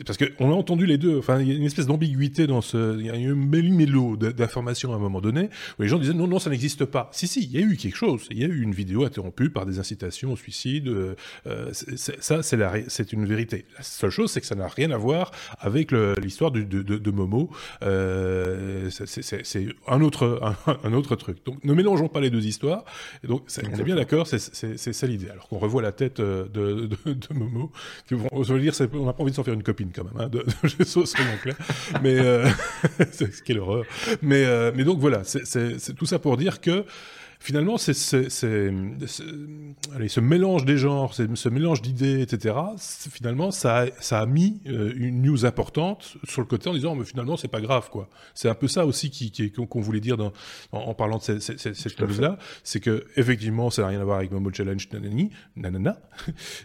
Parce qu'on a entendu les deux. Enfin, il y a une espèce d'ambiguïté dans ce. Il y a eu un mélo d'informations à un moment donné où les gens disaient non, non, ça n'existe pas. Si, si, il y a eu quelque chose. Il y a eu une vidéo interrompue par des incitations au suicide. Euh, euh ça, c'est une vérité. La seule chose, c'est que ça n'a rien à voir avec l'histoire de, de, de, Momo. Euh, c'est un autre, un, autre truc. Donc, ne mélangeons pas les deux histoires. Et donc, on est bien d'accord, c'est ça l'idée. Alors qu'on revoit la tête de, de Momo je veux dire, on n'a pas envie de s'en faire une copine quand même, hein, de, de soyons clairs. Mais euh, quelle horreur. Mais, euh, mais donc voilà, c'est tout ça pour dire que finalement, c'est ce mélange des genres, ce mélange d'idées, etc. Finalement, ça a, ça a mis euh, une news importante sur le côté en disant, mais finalement, c'est pas grave, quoi. C'est un peu ça aussi qu'on voulait dire dans, en, parlant de cette, cette, cette news-là, c'est que effectivement, ça n'a rien à voir avec Momo Challenge, nanani, nanana.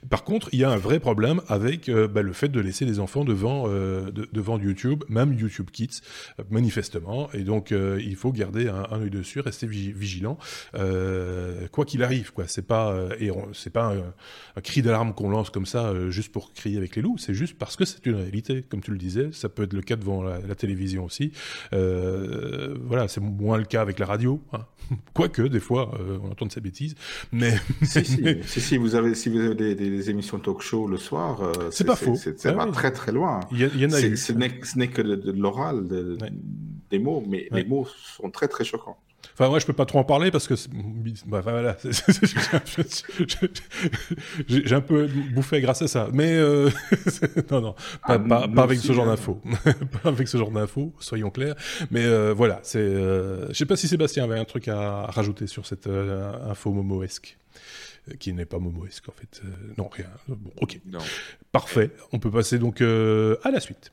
Par contre, il y a un vrai problème avec euh, bah, le fait de laisser les enfants devant, euh, devant YouTube, même YouTube Kids, manifestement. Et donc, il faut garder un, un œil dessus, rester vigilant. Euh, quoi qu'il arrive, quoi. C'est pas euh, et c'est pas un, cri d'alarme qu'on lance comme ça euh, juste pour crier avec les loups. C'est juste parce que c'est une réalité, comme tu le disais. Ça peut être le cas devant la, télévision aussi. voilà, c'est moins le cas avec la radio. Hein. Quoique des fois on entend de ces bêtises, mais si, si, vous avez si vous avez des, émissions talk-show le soir, c'est pas faux. C'est pas très très loin. Il y, en a Ce n'est que de, l'oral, des mots, mais les mots sont très très choquants. Enfin, moi, je peux pas trop en parler parce que, bah, voilà, j'ai un peu bouffé grâce à ça. Mais euh, non, non, pas, ah, avec ce genre d'infos, pas avec ce genre d'infos, soyons clairs. Mais euh, voilà, c'est. Euh, je sais pas si Sébastien avait un truc à rajouter sur cette info momoesque qui n'est pas momoesque en fait. non, rien. Bon, ok. Parfait. On peut passer donc à la suite.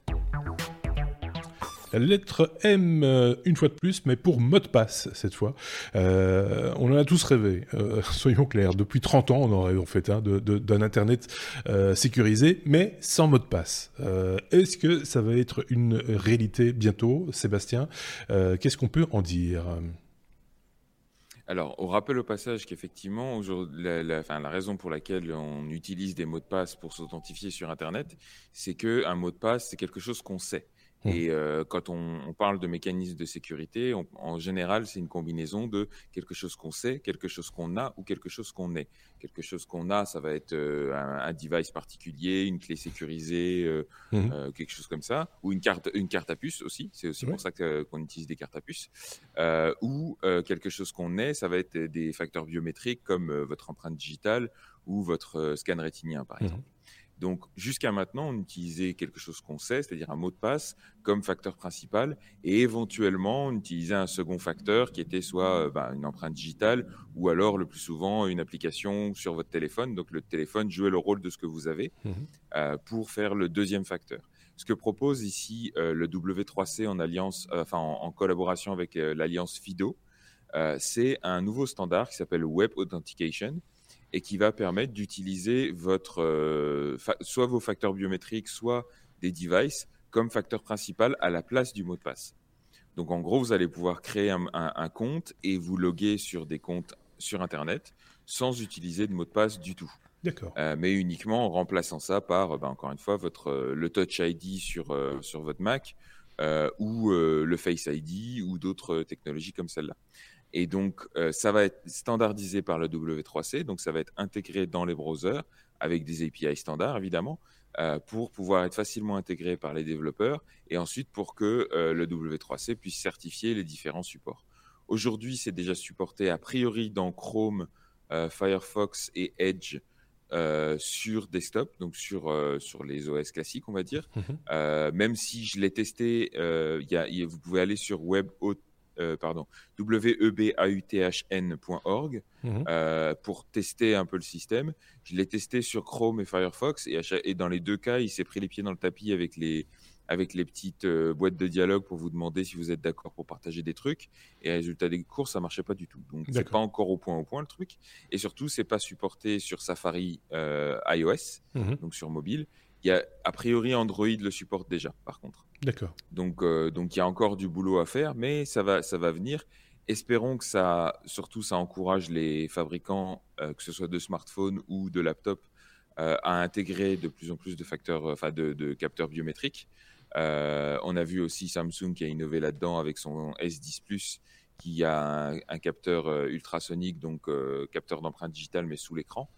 La lettre M, euh, une fois de plus, mais pour mot de passe, cette fois. Euh, on en a tous rêvé, euh, soyons clairs. Depuis 30 ans, on en rêve en fait, hein, d'un Internet sécurisé, mais sans mot de passe. Est-ce que ça va être une réalité bientôt, Sébastien? Qu'est-ce qu'on peut en dire? Alors, on rappelle au passage qu'effectivement, la, la, la, raison pour laquelle on utilise des mots de passe pour s'authentifier sur Internet, c'est qu'un mot de passe, c'est quelque chose qu'on sait. Mmh. Et euh, quand on, on, parle de mécanismes de sécurité, en général, c'est une combinaison de quelque chose qu'on sait, quelque chose qu'on a ou quelque chose qu'on est. Quelque chose qu'on a, ça va être euh, un, un, device particulier, une clé sécurisée, euh, mmh. euh quelque chose comme ça, ou une carte, une carte à puce aussi. C'est aussi pour ça qu'on utilise des cartes à puce. Euh, ou quelque chose qu'on est, ça va être des facteurs biométriques comme votre empreinte digitale ou votre scan rétinien, par mmh. Donc jusqu'à maintenant, on utilisait quelque chose qu'on sait, c'est-à-dire un mot de passe comme facteur principal, et éventuellement on utilisait un second facteur qui était soit euh, bah, une empreinte digitale ou alors le plus souvent une application sur votre téléphone. Donc le téléphone jouait le rôle de ce que vous avez mmh euh, pour faire le deuxième facteur. Ce que propose ici euh, le W3C en alliance, enfin en, collaboration avec l'alliance FIDO, c'est un nouveau standard qui s'appelle Web Authentication et qui va permettre d'utiliser votre euh, soit vos facteurs biométriques, soit des devices comme facteur principal à la place du mot de passe. Donc en gros, vous allez pouvoir créer un, compte et vous loguer sur des comptes sur Internet sans utiliser de mot de passe du tout. D'accord. Euh, mais uniquement en remplaçant ça par, ben, encore une fois, votre, euh, le Touch ID sur, sur votre Mac ou le Face ID ou d'autres technologies comme celle-là. Et donc, euh, ça va être standardisé par le W3C, donc ça va être intégré dans les browsers avec des API standards, évidemment, euh, pour pouvoir être facilement intégré par les développeurs et ensuite pour que euh, le W3C puisse certifier les différents supports. Aujourd'hui, c'est déjà supporté a priori dans Chrome, Firefox et Edge sur desktop, donc sur, sur les OS classiques, on va dire. Mmh même si je l'ai testé, y a, vous pouvez aller sur Web euh, pardon, webauthn.org mhm. euh, pour tester un peu le système. Je l'ai testé sur Chrome et Firefox et, et dans les deux cas, il s'est pris les pieds dans le tapis avec les, avec les petites euh, boîtes de dialogue pour vous demander si vous êtes d'accord pour partager des trucs. Et résultat des cours, ça marchait pas du tout. Donc c'est pas encore au point au point le truc. Et surtout, c'est pas supporté sur Safari iOS, mhm. donc sur mobile. Il y a, a priori, Android le supporte déjà, par contre. D'accord. Donc, donc il y a encore du boulot à faire, mais ça va, ça va venir. Espérons que ça, surtout, ça encourage les fabricants, que ce soit de smartphones ou de laptops, à intégrer de plus en plus de facteurs, enfin de, de, capteurs biométriques. on a vu aussi Samsung qui a innové là-dedans avec son S10 Plus qui a un, capteur euh, ultrasonique, donc euh, capteur d'empreinte digitale, mais sous l'écran,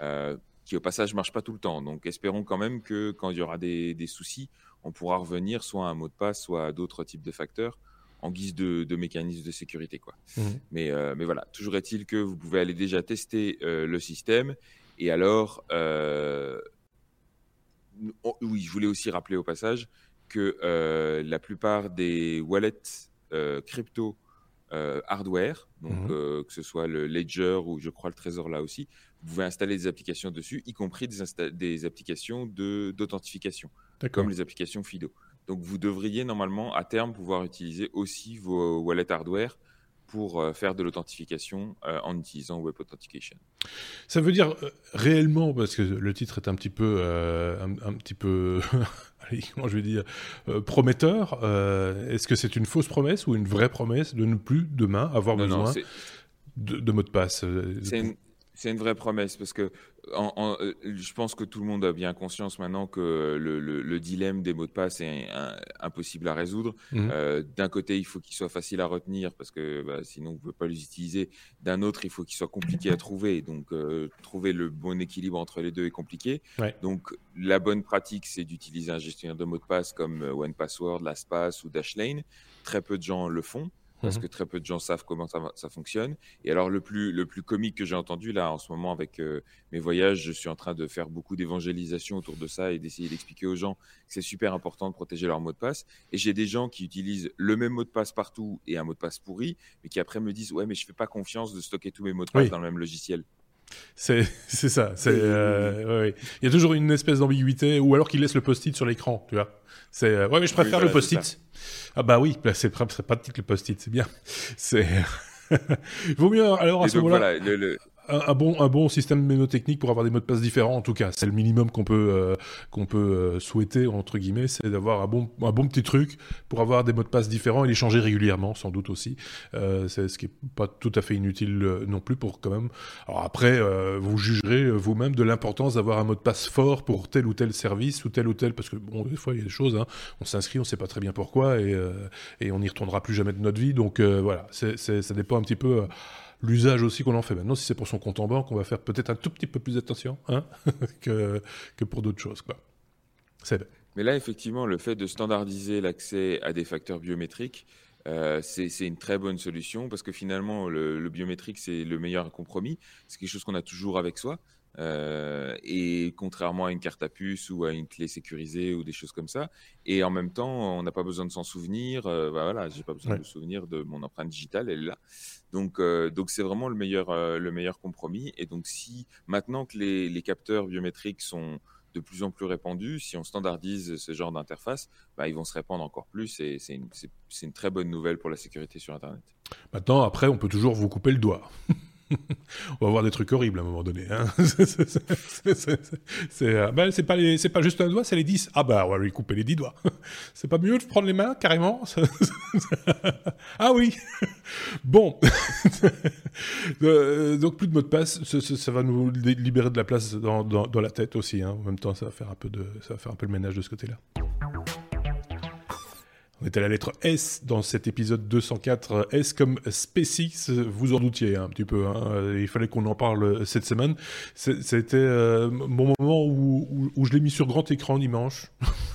euh, qui au passage marche pas tout le temps. Donc espérons quand même que quand il y aura des, soucis, on pourra revenir soit à un mot de passe, soit à d'autres types de facteurs en guise de, mécanisme de sécurité. Quoi. Mmh. Mais, mais voilà, toujours est-il que vous pouvez aller déjà tester le système. Et alors, oui, je voulais aussi rappeler au passage que la plupart des wallets crypto euh, hardware, donc mmh euh, que ce soit le Ledger ou je crois le Trésor là aussi, vous pouvez installer des applications dessus, y compris des, des applications d'authentification, comme les applications FIDO. Donc vous devriez normalement à terme pouvoir utiliser aussi vos wallets hardware pour euh, faire de l'authentification en utilisant Web Authentication. Ça veut dire réellement, parce que le titre est un petit peu, un, petit peu comment je vais dire, euh, prometteur. Euh, est-ce que c'est une fausse promesse ou une vraie promesse de ne plus demain avoir besoin de, de mots de passe euh, c'est une vraie promesse parce que euh, je pense que tout le monde a bien conscience maintenant que le, dilemme des mots de passe est impossible à résoudre. Mmh. Euh, d'un côté, il faut qu'il soit facile à retenir parce que bah, sinon, vous ne pouvez pas les utiliser. D'un autre, il faut qu'il soit compliqué à trouver. Donc, euh, trouver le bon équilibre entre les deux est compliqué. Donc, la bonne pratique, c'est d'utiliser un gestionnaire de mots de passe comme OnePassword, LastPass ou Dashlane. Très peu de gens le font parce mhm. que très peu de gens savent comment ça, fonctionne. Et alors le plus, le plus comique que j'ai entendu là en ce moment avec euh, mes voyages, je suis en train de faire beaucoup d'évangélisation autour de ça et d'essayer d'expliquer aux gens que c'est super important de protéger leur mot de passe. Et j'ai des gens qui utilisent le même mot de passe partout et un mot de passe pourri, mais qui après me disent ouais mais je fais pas confiance de stocker tous mes mots de passe dans le même logiciel. C'est ça. C'est euh, Il y a toujours une espèce d'ambiguïté, ou alors qu'il laisse le post-it sur l'écran, tu vois. C'est euh, ouais, mais je préfère le post-it. Ah bah oui, bah, c'est pratique le post-it, c'est bien. C'est vaut mieux alors à ce moment-là. le, un, bon, un bon système mémotechnique pour avoir des mots de passe différents, en tout cas. C'est le minimum qu'on peut, euh, qu'on peut euh, souhaiter, entre guillemets, c'est d'avoir un bon, un bon petit truc pour avoir des mots de passe différents et les changer régulièrement, sans doute aussi. Euh, c'est ce qui est pas tout à fait inutile non plus pour quand même. Alors après, vous jugerez vous-même de l'importance d'avoir un mot de passe fort pour tel ou tel service ou tel ou tel, parce que bon, des fois, il y a des choses, hein, on s'inscrit, on sait pas très bien pourquoi et, et on n'y retournera plus jamais de notre vie. Donc voilà, c'est, ça dépend un petit peu l'usage aussi qu'on en fait maintenant. Si c'est pour son compte en banque, on va faire peut-être un tout petit peu plus attention hein, que, que pour d'autres choses. Quoi. Mais là, effectivement, le fait de standardiser l'accès à des facteurs biométriques, euh, c'est une très bonne solution parce que finalement, le, biométrique, c'est le meilleur compromis. C'est quelque chose qu'on a toujours avec soi. Euh, et contrairement à une carte à puce ou à une clé sécurisée ou des choses comme ça. Et en même temps, on n'a pas besoin de s'en souvenir. Euh, bah voilà, j'ai pas besoin de me souvenir de mon empreinte digitale, elle est là. Donc, euh, donc c'est vraiment le meilleur, euh, le meilleur compromis. Et donc, si maintenant que les, les, capteurs biométriques sont de plus en plus répandus, si on standardise ce genre d'interface, bah, ils vont se répandre encore plus. Et c'est une, une très bonne nouvelle pour la sécurité sur Internet. Maintenant, après, on peut toujours vous couper le doigt. on va voir des trucs horribles à un moment donné. Ben, c'est pas, juste un doigt, c'est les 10. Ah bah, on va lui couper les 10 doigts. c'est pas mieux de prendre les mains, carrément? Ah oui Bon. Euh, donc, plus de mots de passe, ça, va nous libérer de la place dans, la tête aussi. Hein. En même temps, ça va, un peu de, ça va faire un peu le ménage de ce côté-là. On était à la lettre S dans cet épisode 204. S comme SpaceX, vous en doutiez un petit peu. Hein. Il fallait qu'on en parle cette semaine. C'était euh, mon moment où, je l'ai mis sur grand écran dimanche.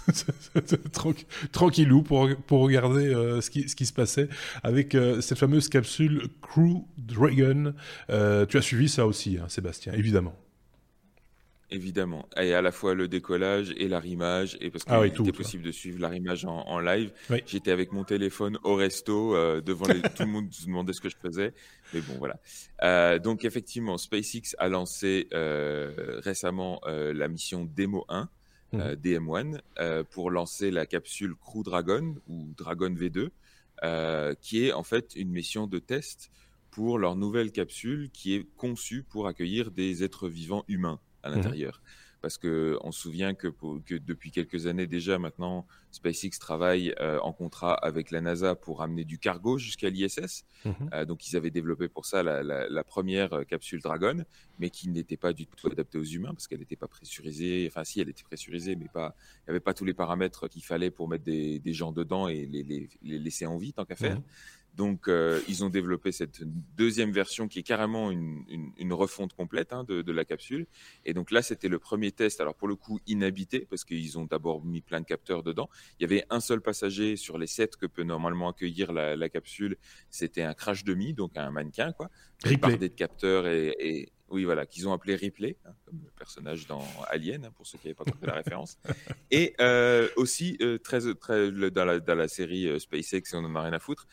Tranquillou pour, pour regarder euh, ce, qui, se passait avec euh, cette fameuse capsule Crew Dragon. tu as suivi ça aussi, hein, Sébastien, évidemment. Évidemment, et à la fois le décollage et l'arrimage, et parce qu'il ah était possible de suivre l'arrimage en, en live. J'étais avec mon téléphone au resto, euh, devant les, tout le monde se demandait ce que je faisais, mais bon voilà. Euh, donc effectivement, SpaceX a lancé euh, récemment euh, la mission Demo 1, mmh. DM1, pour lancer la capsule Crew Dragon ou Dragon V2, qui est en fait une mission de test pour leur nouvelle capsule qui est conçue pour accueillir des êtres vivants humains à mmh l'intérieur. parce que on se souvient que, que depuis quelques années déjà maintenant, SpaceX travaille euh, en contrat avec la NASA pour amener du cargo jusqu'à l'ISS. Mhm. Euh, donc ils avaient développé pour ça la, première euh, capsule Dragon, mais qui n'était pas du tout adaptée aux humains parce qu'elle n'était pas pressurisée. Enfin si, elle était pressurisée, mais pas, il n'y avait pas tous les paramètres qu'il fallait pour mettre des, gens dedans et les, laisser en vie tant qu'à faire. Mhm. Donc, euh, ils ont développé cette deuxième version qui est carrément une, refonte complète hein, de, la capsule. Et donc là, c'était le premier test. Alors pour le coup, inhabité, parce qu'ils ont d'abord mis plein de capteurs dedans. Il y avait un seul passager sur les sept que peut normalement accueillir la, capsule. C'était un crash demi, donc un mannequin, quoi. Replay. de capteurs et, oui, voilà, qu'ils ont appelé Ripley, hein, comme le personnage dans Alien, hein, pour ceux qui n'avaient pas compris la référence. Et euh, aussi, euh, très, très, dans, la, dans la série euh, SpaceX, et on en a rien à foutre,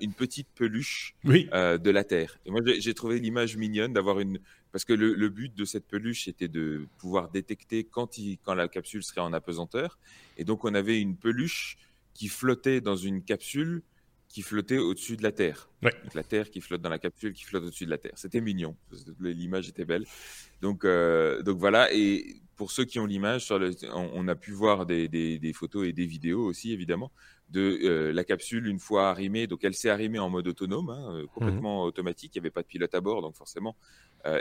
une petite peluche de la Terre. Et moi, j'ai trouvé l'image mignonne d'avoir une. Parce que le, but de cette peluche, était de pouvoir détecter quand, il, quand la capsule serait en apesanteur. Et donc, on avait une peluche qui flottait dans une capsule qui flottait au-dessus de la Terre. la Terre qui flotte dans la capsule, qui flotte au-dessus de la Terre. C'était mignon. L'image était belle. Donc, euh, donc voilà. Et pour ceux qui ont l'image, on, a pu voir des, photos et des vidéos aussi, évidemment, de euh, la capsule une fois arrimée. Donc, elle s'est arrimée en mode autonome, hein, euh, complètement mhm. automatique. Il n'y avait pas de pilote à bord, donc forcément.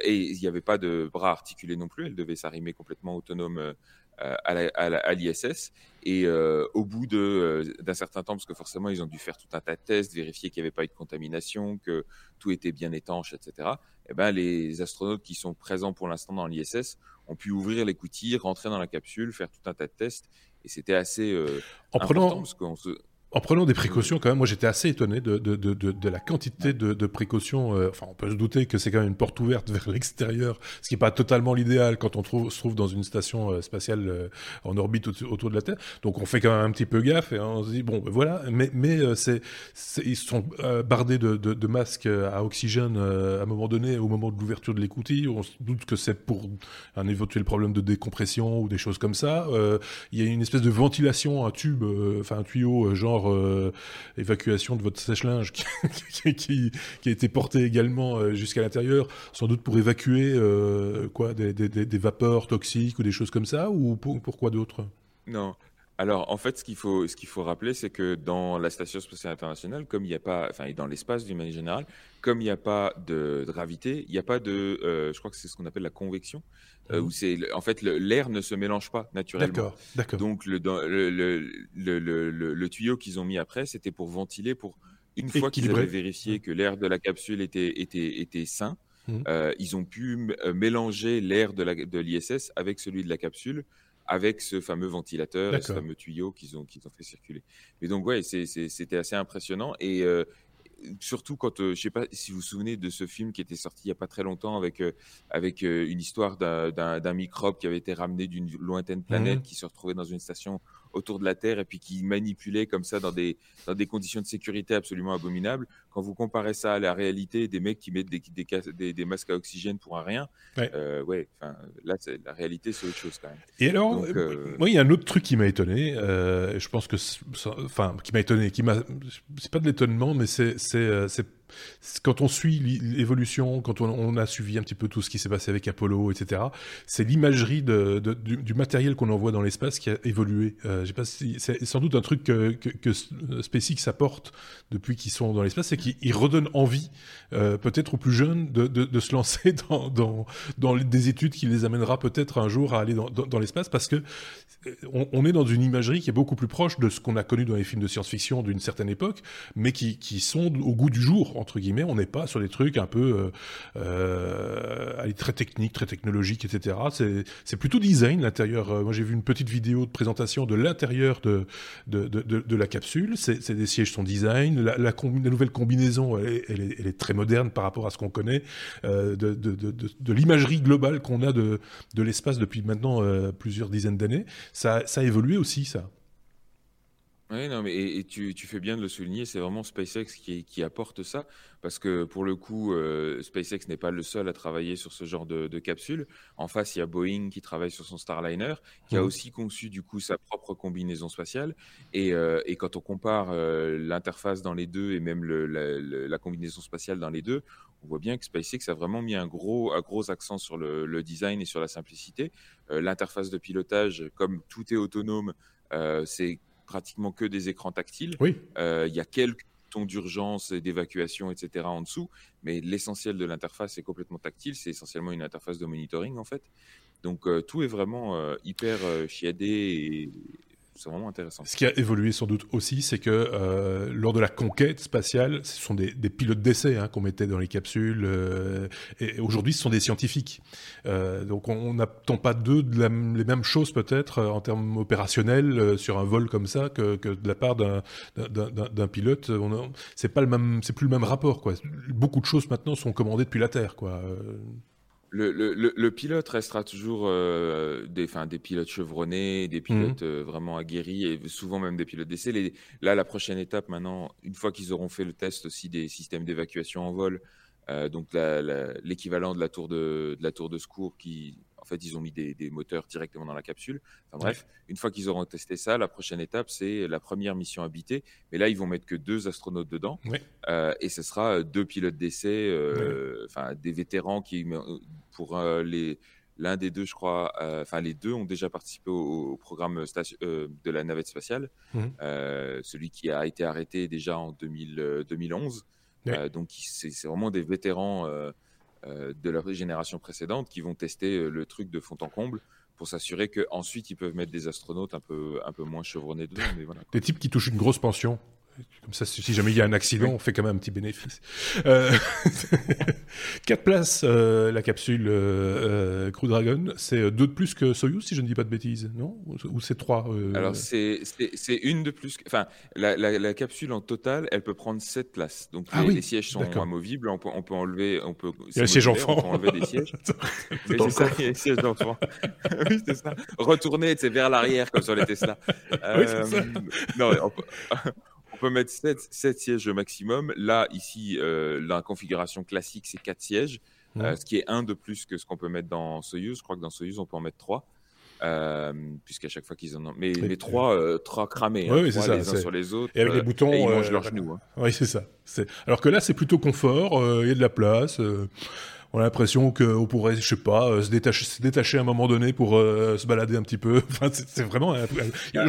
et il n'y avait pas de bras articulés non plus. Elle devait s'arrimer complètement autonome à l'ISS. Et euh, au bout euh, d'un certain temps, parce que forcément, ils ont dû faire tout un tas de tests, vérifier qu'il n'y avait pas eu de contamination, que tout était bien étanche, etc. Et eh ben, les astronautes qui sont présents pour l'instant dans l'ISS ont pu ouvrir les coutilles, rentrer dans la capsule, faire tout un tas de tests. Et c'était assez en important prenant... parce qu'on se en prenant des précautions, quand même, moi j'étais assez étonné de, de, de, de la quantité de, précautions. Euh, enfin, on peut se douter que c'est quand même une porte ouverte vers l'extérieur, ce qui n'est pas totalement l'idéal quand on trouve, se trouve dans une station euh, spatiale euh, en orbite autour de la Terre. Donc on fait quand même un petit peu gaffe et on se dit, bon, ben voilà, mais, mais c'est, ils sont bardés de, masques à oxygène à un moment donné, au moment de l'ouverture de l'écoutille. On se doute que c'est pour un éventuel problème de décompression ou des choses comme ça. Il y a une espèce de ventilation, un tube, enfin un tuyau genre euh, évacuation de votre sèche-linge qui, a été porté également euh, jusqu'à l'intérieur, sans doute pour évacuer euh, quoi, des, vapeurs toxiques ou des choses comme ça, ou pour, quoi d'autre Non. Alors, en fait, ce qu'il faut, ce qu'il faut rappeler, c'est que dans la station spatiale internationale, comme il n'y a pas, enfin, et dans l'espace d'une manière générale, comme il n'y a pas de, gravité, il n'y a pas de, je crois que c'est ce qu'on appelle la convection. Euh, où c'est en fait l'air ne se mélange pas naturellement. D'accord, d'accord. Donc le, le, le, le tuyau qu'ils ont mis après, c'était pour ventiler, pour une fois qu'ils avaient vérifié que l'air de la capsule était, était, était sain, mmh. euh, ils ont pu euh, mélanger l'air de l'ISS avec celui de la capsule avec ce fameux ventilateur et ce fameux tuyau qu'ils ont, qu'ils ont fait circuler. Mais donc, ouais, c'était assez impressionnant. Et, surtout quand, euh, je sais pas si vous vous souvenez de ce film qui était sorti il y a pas très longtemps avec, euh, avec euh, une histoire d'un microbe qui avait été ramené d'une lointaine planète, mmh qui se retrouvait dans une station autour de la Terre et puis qui manipulait comme ça dans des, dans des conditions de sécurité absolument abominables. Quand vous comparez ça à la réalité des mecs qui mettent des, des, des, masques à oxygène pour un rien, ouais, euh, ouais là, la réalité, c'est autre chose quand même. Et alors, euh, moi, il y a un autre truc qui m'a étonné. Euh, je pense que, enfin, qui m'a étonné, qui m'a, c'est pas de l'étonnement, mais c'est, c'est, c'est quand on suit l'évolution, quand on, a suivi un petit peu tout ce qui s'est passé avec Apollo, etc., c'est l'imagerie du, matériel qu'on envoie dans l'espace qui a évolué. Euh, c'est sans doute un truc que, que, SpaceX apporte depuis qu'ils sont dans l'espace, c'est qu'ils redonnent envie, euh, peut-être aux plus jeunes, de, se lancer dans, des études qui les amènera peut-être un jour à aller dans, l'espace, parce que euh, on, est dans une imagerie qui est beaucoup plus proche de ce qu'on a connu dans les films de science-fiction d'une certaine époque, mais qui sont au goût du jour entre guillemets, on n'est pas sur des trucs un peu euh, euh très techniques, très technologiques, etc. C'est plutôt design l'intérieur. Euh, moi, j'ai vu une petite vidéo de présentation de l'intérieur de la capsule. C'est des sièges sont design. La, nouvelle combinaison, elle est, très moderne par rapport à ce qu'on connaît, de, l'imagerie globale qu'on a de, l'espace depuis maintenant plusieurs dizaines d'années. Ça, ça a évolué aussi, ça. Oui, non, mais et, tu, tu, fais bien de le souligner, c'est vraiment SpaceX qui, qui, apporte ça, parce que pour le coup, euh, SpaceX n'est pas le seul à travailler sur ce genre de, de, capsule. En face, il y a Boeing qui travaille sur son Starliner, qui a aussi conçu du coup sa propre combinaison spatiale. Et, euh, et quand on compare euh, l'interface dans les deux et même le, la, la, combinaison spatiale dans les deux, on voit bien que SpaceX a vraiment mis un gros, un gros accent sur le, le design et sur la simplicité. L'interface de pilotage, comme tout est autonome, c'est pratiquement que des écrans tactiles. Oui. Euh, il y a quelques boutons d'urgence, d'évacuation, etc. en dessous, mais l'essentiel de l'interface est complètement tactile. C'est essentiellement une interface de monitoring en fait. Donc euh, tout est vraiment euh, hyper chiadé et, Ce qui a évolué sans doute aussi, c'est que euh, lors de la conquête spatiale, ce sont des, pilotes d'essai hein, qu'on mettait dans les capsules, euh, et, aujourd'hui ce sont des scientifiques. Euh, donc on n'attend pas d'eux de les mêmes choses peut-être en termes opérationnels sur un vol comme ça que, de la part d'un pilote. Même, c'est plus le même rapport quoi. Beaucoup de choses maintenant sont commandées depuis la Terre quoi. Le, le, le, pilote restera toujours euh, des, des pilotes chevronnés, des pilotes mhm. euh, vraiment aguerris et souvent même des pilotes d'essai. Là, la prochaine étape maintenant, une fois qu'ils auront fait le test aussi des systèmes d'évacuation en vol, euh, donc l'équivalent de la tour de, de, la tour de secours qui fait, ils ont mis des, moteurs directement dans la capsule. Enfin bref, une fois qu'ils auront testé ça, la prochaine étape, c'est la première mission habitée. Mais là, ils vont mettre que deux astronautes dedans. Euh, et ce sera euh, deux pilotes d'essai, euh, enfin des vétérans qui, pour les l'un des deux, je crois, enfin les deux ont déjà participé au, programme de la navette spatiale. Mmh. celui qui a été arrêté déjà en 2000, 2011. donc c'est vraiment des vétérans euh, de leur génération précédente qui vont tester euh, le truc de fond en comble pour s'assurer qu'ensuite ils peuvent mettre des astronautes un peu, un peu moins chevronnés dedans. Des types qui touchent une grosse pension. Comme ça, si jamais il y a un accident, on fait quand même un petit bénéfice. Euh, quatre places, euh, la capsule euh, Crew Dragon. C'est deux de plus que Soyuz, si je ne dis pas de bêtises, non? Ou c'est trois Alors, c'est une de plus. Enfin, la, capsule en total, elle peut prendre sept places. Donc, ah les, sièges sont amovibles. On peut, on peut enlever. On peut, il y a le siège enfant. On peut enlever des sièges. c'est ça, il y a le siège d'enfant. oui, c'est ça. Retourner vers l'arrière, comme sur les Tesla. oui, ça. Non, on peut, on peut mettre 7, sièges maximum. Là, ici, euh, la configuration classique, c'est 4 sièges, euh, ce qui est un de plus que ce qu'on peut mettre dans Soyuz. Je crois que dans Soyuz, on peut en mettre 3. Euh, puisqu'à chaque fois qu'ils en ont. Mais, mais trois, euh, trois cramés, hein, oui, trois, ça, les uns sur les autres. Et avec les boutons. ils mangent leurs genoux. Hein. Oui, c'est ça. Alors que là, c'est plutôt confort, il y a de la place on a l'impression qu'on pourrait, je sais pas, euh, se détacher, se détacher à un moment donné pour euh, se balader un petit peu. Enfin, c'est vraiment.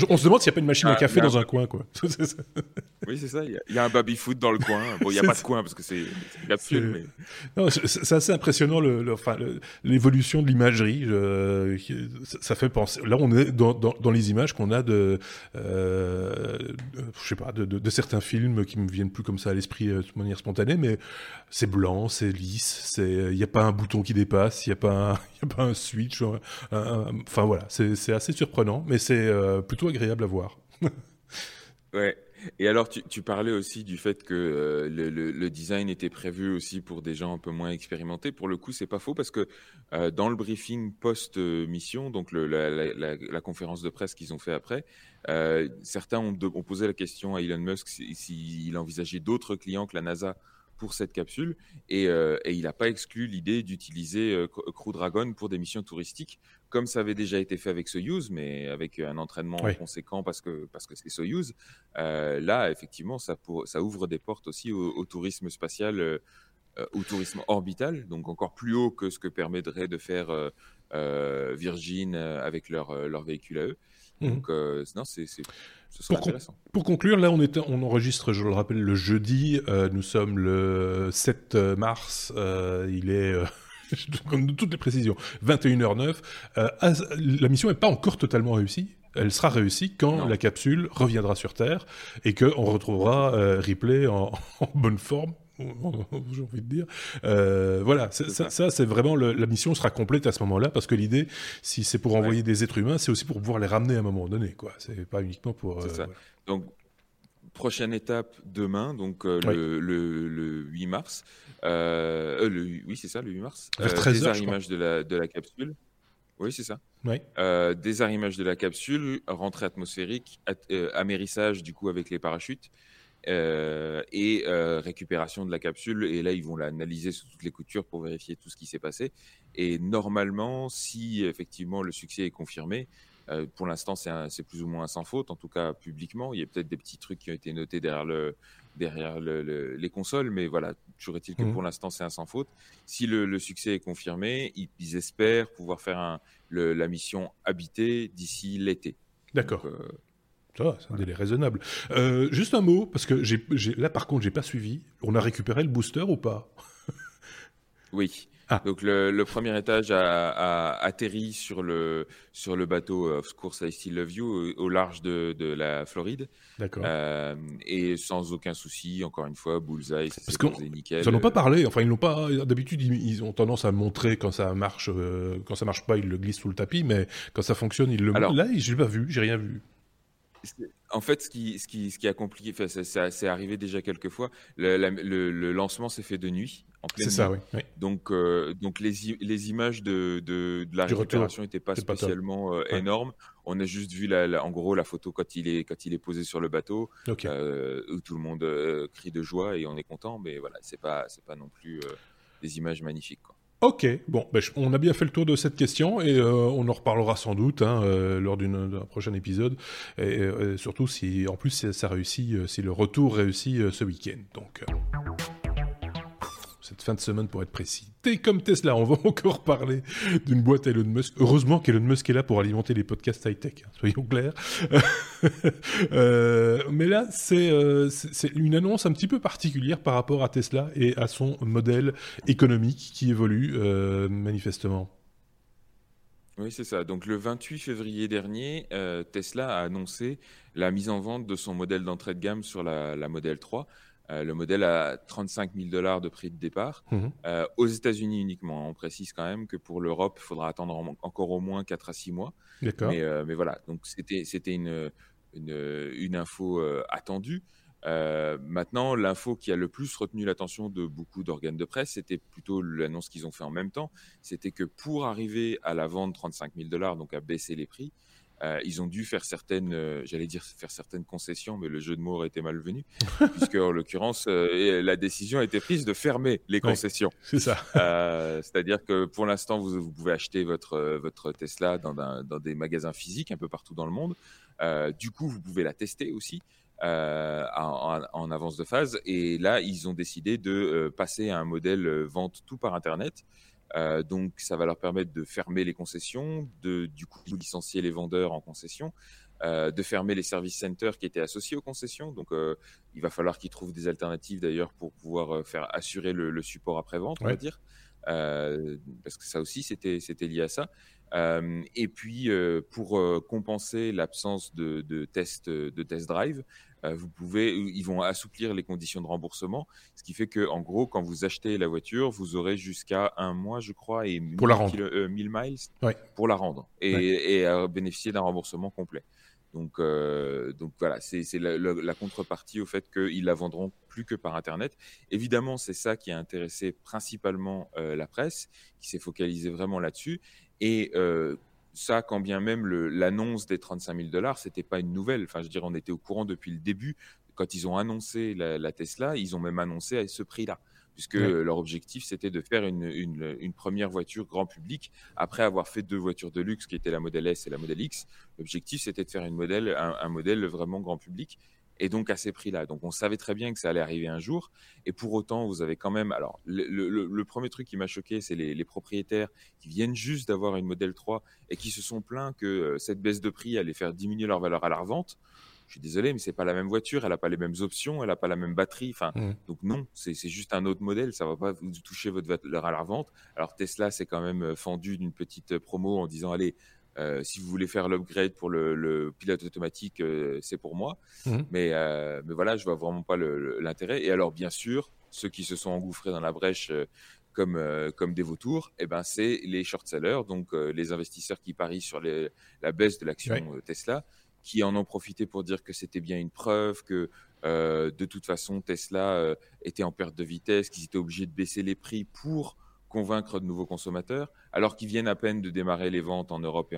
on se demande s'il n'y a pas une machine à ah, café dans un coin, quoi. oui, c'est ça. Il y, a un baby foot dans le coin. Bon, il n'y a pas de coin parce que c'est capsule, mais. C'est assez impressionnant le, enfin, l'évolution de l'imagerie. ça fait penser. Là, on est dans, dans, les images qu'on a de, euh, je sais pas, de, de, certains films qui me viennent plus comme ça à l'esprit de manière spontanée, mais c'est blanc, c'est lisse, c'est il n'y a pas un bouton qui dépasse, il n'y a, pas un, switch. enfin voilà, c'est assez surprenant, mais c'est euh, plutôt agréable à voir. ouais. Et alors, tu, parlais aussi du fait que euh, le, design était prévu aussi pour des gens un peu moins expérimentés. Pour le coup, c'est pas faux parce que euh, dans le briefing post-mission, donc la, conférence de presse qu'ils ont fait après, certains ont, posé la question à Elon Musk s'il envisageait d'autres clients que la NASA pour cette capsule et, euh, il n'a pas exclu l'idée d'utiliser euh, Crew Dragon pour des missions touristiques comme ça avait déjà été fait avec Soyuz mais avec un entraînement conséquent parce que parce que c'est Soyuz euh, là effectivement ça pour, ça ouvre des portes aussi au, tourisme spatial au tourisme orbital donc encore plus haut que ce que permettrait de faire Virgin avec leur leur véhicule à eux mmh. donc non c'est pour, conclure, là, on, est, on enregistre, je le rappelle, le jeudi. Euh, nous sommes le 7 mars. Euh, il est. Euh, comme toutes les précisions, 21h09. la mission n'est pas encore totalement réussie. Elle sera réussie quand la capsule reviendra sur Terre et qu'on retrouvera Ripley en, bonne forme, j'ai envie de dire. Euh, voilà, ça, ça c'est vraiment la mission sera complète à ce moment-là parce que l'idée, si c'est pour envoyer des êtres humains, c'est aussi pour pouvoir les ramener à un moment donné, quoi. C'est pas uniquement pour. Euh, donc prochaine étape demain, donc euh, le, le, 8 mars. le, oui, c'est ça, le 8 mars. Vers 13 des images de la, de la capsule. Oui, c'est ça. Oui. désarrimage de la capsule, rentrée atmosphérique, amérissage du coup avec les parachutes. Et récupération de la capsule. Et là, ils vont l'analyser sous toutes les coutures pour vérifier tout ce qui s'est passé. Et normalement, si effectivement le succès est confirmé, euh, pour l'instant, c'est plus ou moins sans faute, en tout cas publiquement. Il y a peut-être des petits trucs qui ont été notés derrière, le, derrière le, les consoles, mais voilà, toujours est-il que mmh. pour l'instant, c'est un sans faute. Si le, succès est confirmé, ils, espèrent pouvoir faire un, la mission habitée d'ici l'été. D'accord. Euh, ça, c'est un délai raisonnable. Euh, juste un mot, parce que là, par contre, j'ai pas suivi. On a récupéré le booster ou pas? Oui. Ah. Donc le, premier étage a, atterri sur le, sur le bateau Of Course I Still Love You au, large de, de, la Floride. D'accord. Euh, et sans aucun souci, encore une fois, bullseye, Parce qu'ils nickel. Ils n'en ont pas parlé. Enfin, ils n'ont pas. D'habitude, ils, ont tendance à montrer quand ça marche. Euh, quand ça marche pas, ils le glissent sous le tapis. Mais quand ça fonctionne, ils le. montrent. Là, je l'ai pas vu. J'ai rien vu. En fait, ce qui, ce qui, ce qui a compliqué, c'est arrivé déjà quelques fois. Le, le, lancement s'est fait de nuit, en C'est ça, oui. Donc, euh, donc les, les images de, de, de la récupération n'étaient pas spécialement euh, énormes. On a juste vu, la, en gros, la photo quand il est, quand il est posé sur le bateau, euh, où tout le monde crie de joie et on est content. Mais voilà, c'est pas, c'est pas non plus des images magnifiques. Quoi. Ok, bon, ben, on a bien fait le tour de cette question et euh, on en reparlera sans doute hein, euh, lors d'un prochain épisode. Surtout si, en plus, ça réussit, euh, si le retour réussit ce week-end. Donc cette fin de semaine pour être précis. T'es comme Tesla, on va encore parler d'une boîte Elon Musk. Heureusement qu'Elon Musk est là pour alimenter les podcasts high-tech, hein, soyons clairs. Euh, mais là, euh, c'est une annonce un petit peu particulière par rapport à Tesla et à son modèle économique qui évolue euh, manifestement. Oui, c'est ça. Donc le 28 février dernier, Tesla a annoncé la mise en vente de son modèle d'entrée de gamme sur la, la Model 3 euh, le modèle a 35 000 dollars de prix de départ. Mhm. Euh, aux États-Unis uniquement. On précise quand même que pour l'Europe, il faudra attendre encore au moins 4 à 6 mois. Mais, euh, mais, voilà, donc c'était une, une, une, info attendue. maintenant, l'info qui a le plus retenu l'attention de beaucoup d'organes de presse, c'était plutôt l'annonce qu'ils ont fait en même temps. C'était que pour arriver à la vente 35 000 dollars, donc à baisser les prix, euh, ils ont dû faire certaines, euh, j'allais dire faire certaines concessions, mais le jeu de mots aurait été malvenu, puisque en l'occurrence, euh, la décision a été prise de fermer les concessions. c'est ça. C'est-à-dire que pour l'instant, vous, vous, pouvez acheter votre, votre Tesla dans, dans, des magasins physiques un peu partout dans le monde. du coup, vous pouvez la tester aussi. en, en, avance de phase. Et là, ils ont décidé de passer à un modèle vente tout par Internet. Euh, donc, ça va leur permettre de fermer les concessions, de du coup licencier les vendeurs en concession, euh, de fermer les service centers qui étaient associés aux concessions. Donc, euh, il va falloir qu'ils trouvent des alternatives d'ailleurs pour pouvoir faire assurer le, support après vente, on va dire, parce que ça aussi c'était c'était lié à ça. et puis, pour compenser l'absence de, de tests de test drive, euh, vous pouvez, ils vont assouplir les conditions de remboursement, ce qui fait que, en gros, quand vous achetez la voiture, vous aurez jusqu'à un mois, je crois, et pour 1000, la rendre. Euh, miles pour la rendre et, bénéficier d'un remboursement complet. Donc, euh, donc voilà, c'est la, la, contrepartie au fait qu'ils la vendront plus que par Internet. Évidemment, c'est ça qui a intéressé principalement la presse, qui s'est focalisée vraiment là-dessus. Et ça, quand bien même l'annonce des 35 000 dollars, c'était pas une nouvelle. Enfin, je veux dire, on était au courant depuis le début. Quand ils ont annoncé la, Tesla, ils ont même annoncé à ce prix-là, puisque leur objectif c'était de faire une, une, première voiture grand public après avoir fait deux voitures de luxe qui étaient la Model S et la Model X. L'objectif c'était de faire une modèle, un modèle vraiment grand public et donc à ces prix-là. Donc on savait très bien que ça allait arriver un jour, et pour autant vous avez quand même. Alors le, premier truc qui m'a choqué, c'est les, propriétaires qui viennent juste d'avoir une Model 3 et qui se sont plaints que euh, cette baisse de prix allait faire diminuer leur valeur à la revente. Je suis désolé, mais c'est pas la même voiture, elle n'a pas les mêmes options, elle n'a pas la même batterie. Enfin, mmh. donc non, c'est juste un autre modèle, ça va pas vous toucher votre valeur à la revente. Alors Tesla, c'est quand même euh, fendu d'une petite promo en disant allez, euh, si vous voulez faire l'upgrade pour le, pilote automatique, euh, c'est pour moi. Mhm. Mais, euh, mais voilà, je vois vraiment pas l'intérêt. Et alors, bien sûr, ceux qui se sont engouffrés dans la brèche comme, comme des vautours, eh ben, c'est les short sellers, donc les investisseurs qui parient sur la baisse de l'action Tesla, qui en ont profité pour dire que c'était bien une preuve, que de toute façon, Tesla était en perte de vitesse, qu'ils étaient obligés de baisser les prix pour convaincre de nouveaux consommateurs, alors qu'ils viennent à peine de démarrer les ventes en Europe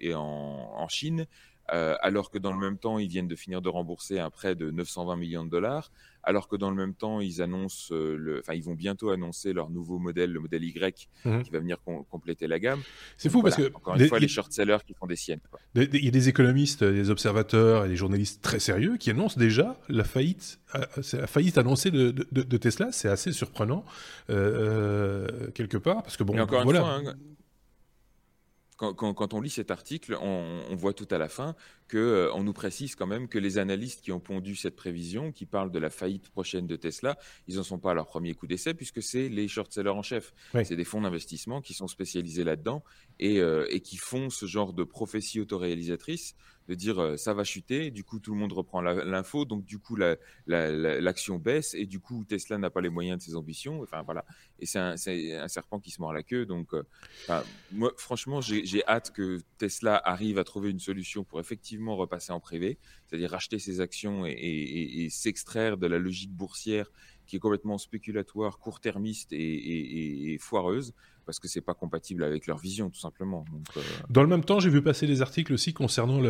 et en, Chine, euh, alors que dans le même temps, ils viennent de finir de rembourser un prêt de 920 millions de dollars, alors que dans le même temps, ils annoncent, euh, le, enfin, ils vont bientôt annoncer leur nouveau modèle, le modèle Y, mhm. qui va venir compléter la gamme. C'est fou parce que encore une fois, les short-sellers qui font des siennes. Il y a des économistes, des observateurs et des journalistes très sérieux qui annoncent déjà la faillite, euh, la faillite annoncée de, de, Tesla. C'est assez surprenant quelque part parce que bon, encore voilà. Une fois, hein, quand, on lit cet article, on, voit tout à la fin qu'on euh, nous précise quand même que les analystes qui ont pondu cette prévision, qui parlent de la faillite prochaine de Tesla, ils n'en sont pas à leur premier coup d'essai puisque c'est les short-sellers en chef. C'est des fonds d'investissement qui sont spécialisés là-dedans et, euh, et, qui font ce genre de prophétie autoréalisatrice de dire euh, ça va chuter, du coup tout le monde reprend l'info, donc du coup l'action baisse et du coup Tesla n'a pas les moyens de ses ambitions. Enfin voilà, et c'est un, serpent qui se mord la queue. Donc euh, moi franchement j'ai hâte que Tesla arrive à trouver une solution pour effectivement repasser en privé, c'est-à-dire racheter ses actions et s'extraire de la logique boursière qui est complètement spéculatoire, court-termiste et, foireuse, parce que c'est pas compatible avec leur vision, tout simplement. Euh, Dans le même temps, j'ai vu passer des articles aussi concernant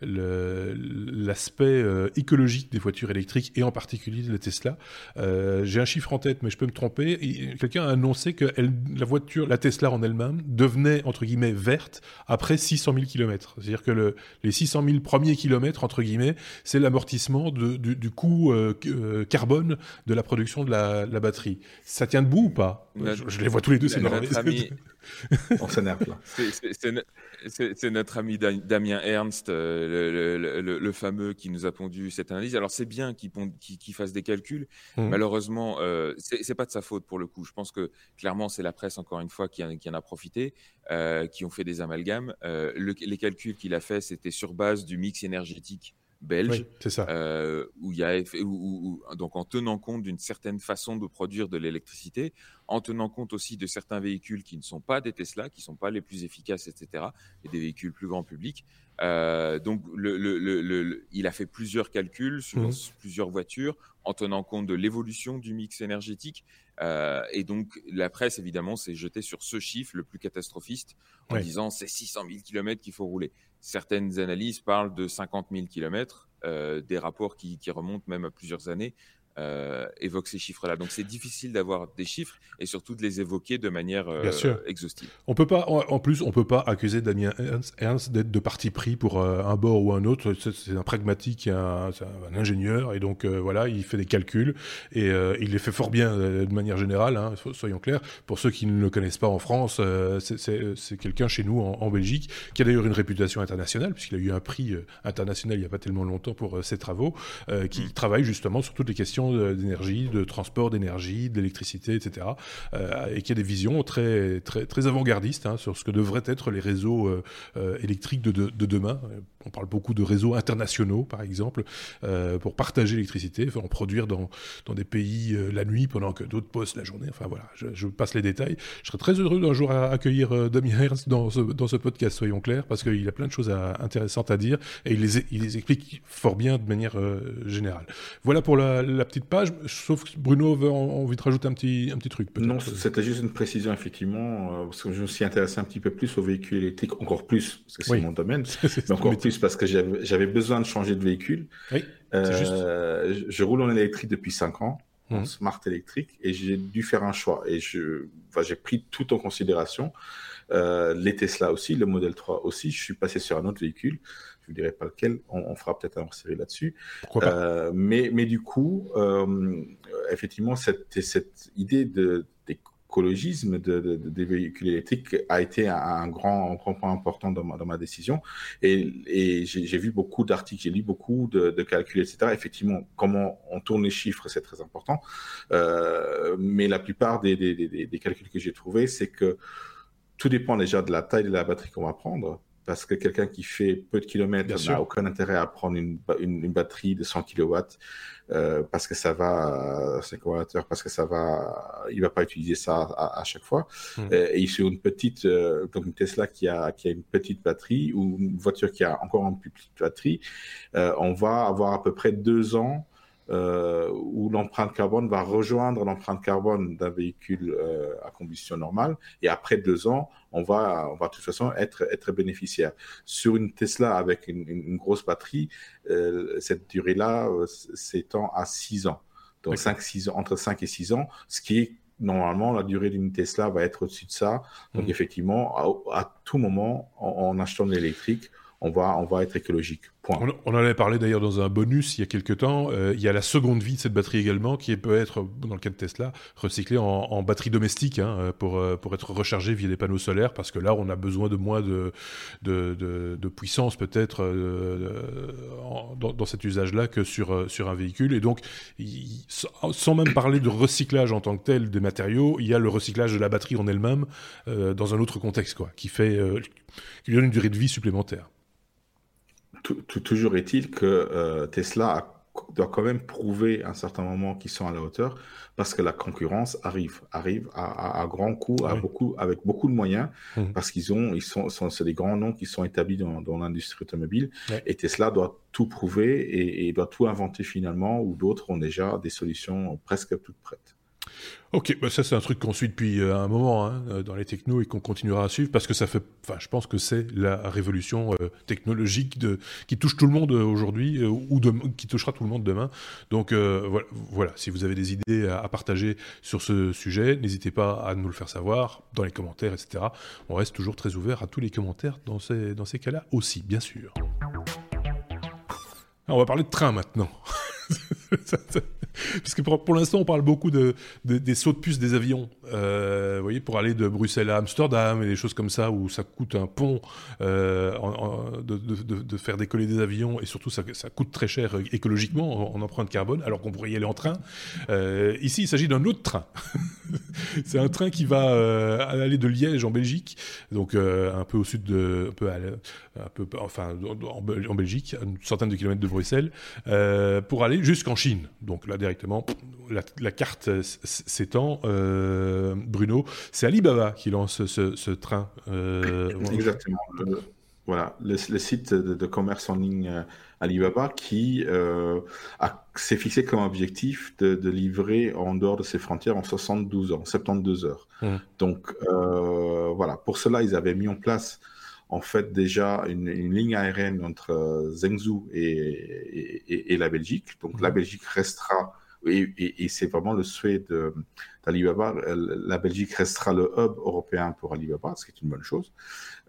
l'aspect euh, écologique des voitures électriques et en particulier de la Tesla. Euh, j'ai un chiffre en tête, mais je peux me tromper. Quelqu'un a annoncé que la voiture, la Tesla en elle-même, devenait entre guillemets verte après 600 000 km. C'est-à-dire que le, les 600 000 premiers kilomètres entre guillemets, c'est l'amortissement du, du, coût carbone de la production de la, batterie. Ça tient debout ou pas? Je, les vois tous les deux On s'énerve là. C'est notre ami Damien Ernst, euh, le, fameux, qui nous a pondu cette analyse. Alors c'est bien qu'il fasse des calculs. Mmh. Malheureusement, euh, c'est pas de sa faute pour le coup. Je pense que clairement c'est la presse encore une fois qui, en a profité, euh, qui ont fait des amalgames. Euh, les calculs qu'il a fait, c'était sur base du mix énergétique belge, c'est ça. Euh, où il y a où, donc en tenant compte d'une certaine façon de produire de l'électricité, en tenant compte aussi de certains véhicules qui ne sont pas des Tesla, qui ne sont pas les plus efficaces, etc., et des véhicules plus grand public. Euh, donc, le, le, le, il a fait plusieurs calculs sur mmh. plusieurs voitures en tenant compte de l'évolution du mix énergétique. Euh, et donc, la presse, évidemment, s'est jetée sur ce chiffre le plus catastrophiste en disant c'est 600 000 km qu'il faut rouler. Certaines analyses parlent de 50 000 km, des rapports qui, qui, remontent même à plusieurs années euh, évoque ces chiffres-là. Donc c'est difficile d'avoir des chiffres et surtout de les évoquer de manière euh, exhaustive. On peut pas, en plus, on peut pas accuser Damien Ernst d'être de parti pris pour euh, un bord ou un autre. C'est un pragmatique, un, un, ingénieur et donc euh, voilà, il fait des calculs et il les fait fort bien de manière générale. Hein, soyons clairs. Pour ceux qui ne le connaissent pas en France, c'est quelqu'un chez nous en, Belgique qui a d'ailleurs une réputation internationale puisqu'il a eu un prix international il n'y a pas tellement longtemps pour ses travaux, qui mm. travaille justement sur toutes les questions d'énergie, de transport d'énergie, d'électricité, etc. Euh, et qui a des visions très, très, très avant-gardistes hein, sur ce que devraient être les réseaux euh, euh, électriques de, demain. On parle beaucoup de réseaux internationaux, par exemple, pour partager l'électricité, en produire dans, dans des pays la nuit pendant que d'autres postent la journée. Enfin voilà, je, passe les détails. Je serais très heureux d'un jour à accueillir Damien Ernst dans ce, dans ce podcast, soyons clairs, parce qu'il a plein de choses intéressantes à dire et il les, il les explique fort bien de manière générale. Voilà pour la, la petite page, sauf que Bruno a envie de rajouter un petit, un petit truc. Non, c'était juste une précision, effectivement, euh, parce que je me suis intéressé un petit peu plus aux véhicules électriques, encore plus, parce que c'est mon domaine, mais encore plus parce que j'avais besoin de changer de véhicule. Oui, euh, juste. Je roule en électrique depuis 5 ans, en mhm. smart électrique, et j'ai dû faire un choix. Et j'ai enfin, pris tout en considération. Euh, les Tesla aussi, le modèle 3 aussi. Je suis passé sur un autre véhicule je ne dirai pas lequel, on, fera peut-être un série là-dessus. Euh, mais, mais du coup, euh, effectivement, cette, cette idée de, d'écologisme de, des véhicules électriques a été un, grand, grand point important dans ma, dans ma décision. Et, et j'ai, vu beaucoup d'articles, j'ai lu beaucoup de, de, calculs, etc. Effectivement, comment on tourne les chiffres, c'est très important. Euh, mais la plupart des, des, des, des calculs que j'ai trouvés, c'est que tout dépend déjà de la taille de la batterie qu'on va prendre parce que quelqu'un qui fait peu de kilomètres n'a aucun intérêt à prendre une, une, batterie de 100 kW euh, parce que ça va, c'est parce que ça va, il va pas utiliser ça à, chaque fois. Hmm. Euh, et, il sur une petite, euh, donc une Tesla qui a, qui a une petite batterie ou une voiture qui a encore une plus petite batterie, on va avoir à peu près deux ans euh, où l'empreinte carbone va rejoindre l'empreinte carbone d'un véhicule euh, à combustion normale. Et après deux ans, on va, on va de toute façon être, être bénéficiaire. Sur une Tesla avec une, grosse batterie, euh, cette durée-là s'étend à six ans. Donc cinq, six ans, entre 5 et 6 ans, ce qui est normalement, la durée d'une Tesla va être au-dessus de ça. Donc, mmh. effectivement, à, tout moment, en, achetant de l'électrique, on va, on va être écologique. On, en avait parlé d'ailleurs dans un bonus il y a quelques temps. Euh, il y a la seconde vie de cette batterie également, qui peut être, dans le cas de Tesla, recyclée en, batterie domestique hein, euh, pour, euh, pour être rechargée via des panneaux solaires, parce que là, on a besoin de moins de, de, puissance peut-être dans, cet usage-là que sur, sur un véhicule. Et donc, sans même parler de recyclage en tant que tel des matériaux, il y a le recyclage de la batterie en elle-même dans un autre contexte, quoi, qui fait qui donne une durée de vie supplémentaire toujours est-il que euh, Tesla doit quand même prouver à un certain moment qu'ils sont à la hauteur parce que la concurrence arrive, arrive à, à, grands coups, à beaucoup, avec beaucoup de moyens, mmh. parce qu'ils ont, ils sont, c'est des grands noms qui sont établis dans, dans l'industrie automobile, et Tesla doit tout prouver et, et, doit tout inventer finalement, où d'autres ont déjà des solutions presque toutes prêtes. Ok, bah ça c'est un truc qu'on suit depuis euh, un moment hein, euh, dans les technos et qu'on continuera à suivre parce que ça fait, enfin je pense que c'est la révolution euh, technologique qui touche tout le monde aujourd'hui ou qui touchera tout le monde demain. Donc voilà, si vous avez des idées à, partager sur ce sujet, n'hésitez pas à nous le faire savoir dans les commentaires, etc. On reste toujours très ouvert à tous les commentaires dans ces, dans ces cas-là aussi, bien sûr. on va parler de train maintenant. Parce que pour, l'instant, on parle beaucoup de, des sauts de puce des avions. Euh, vous voyez, pour aller de Bruxelles à Amsterdam et des choses comme ça, où ça coûte un pont euh, de, de, faire décoller des avions, et surtout ça, ça coûte très cher écologiquement en, empreinte carbone, alors qu'on pourrait y aller en train. Euh, ici, il s'agit d'un autre train. C'est un train qui va euh, aller de Liège en Belgique, donc euh, un peu au sud de, un peu, enfin en, Belgique, une centaine de kilomètres de Bruxelles, pour aller jusqu'en Chine. Donc là directement, la, carte s'étend. Bruno, c'est Alibaba qui lance ce, train. Exactement. voilà, le, site de, commerce en ligne Alibaba qui euh, s'est fixé comme objectif de, livrer en dehors de ses frontières en 72 ans, 72 heures. Mmh. Donc euh, voilà, pour cela, ils avaient mis en place en fait déjà une, ligne aérienne entre euh, Zhengzhou et, et, la Belgique. Donc la mmh. Belgique restera et, c'est vraiment le souhait d'Alibaba. La Belgique restera le hub européen pour Alibaba, ce qui est une bonne chose.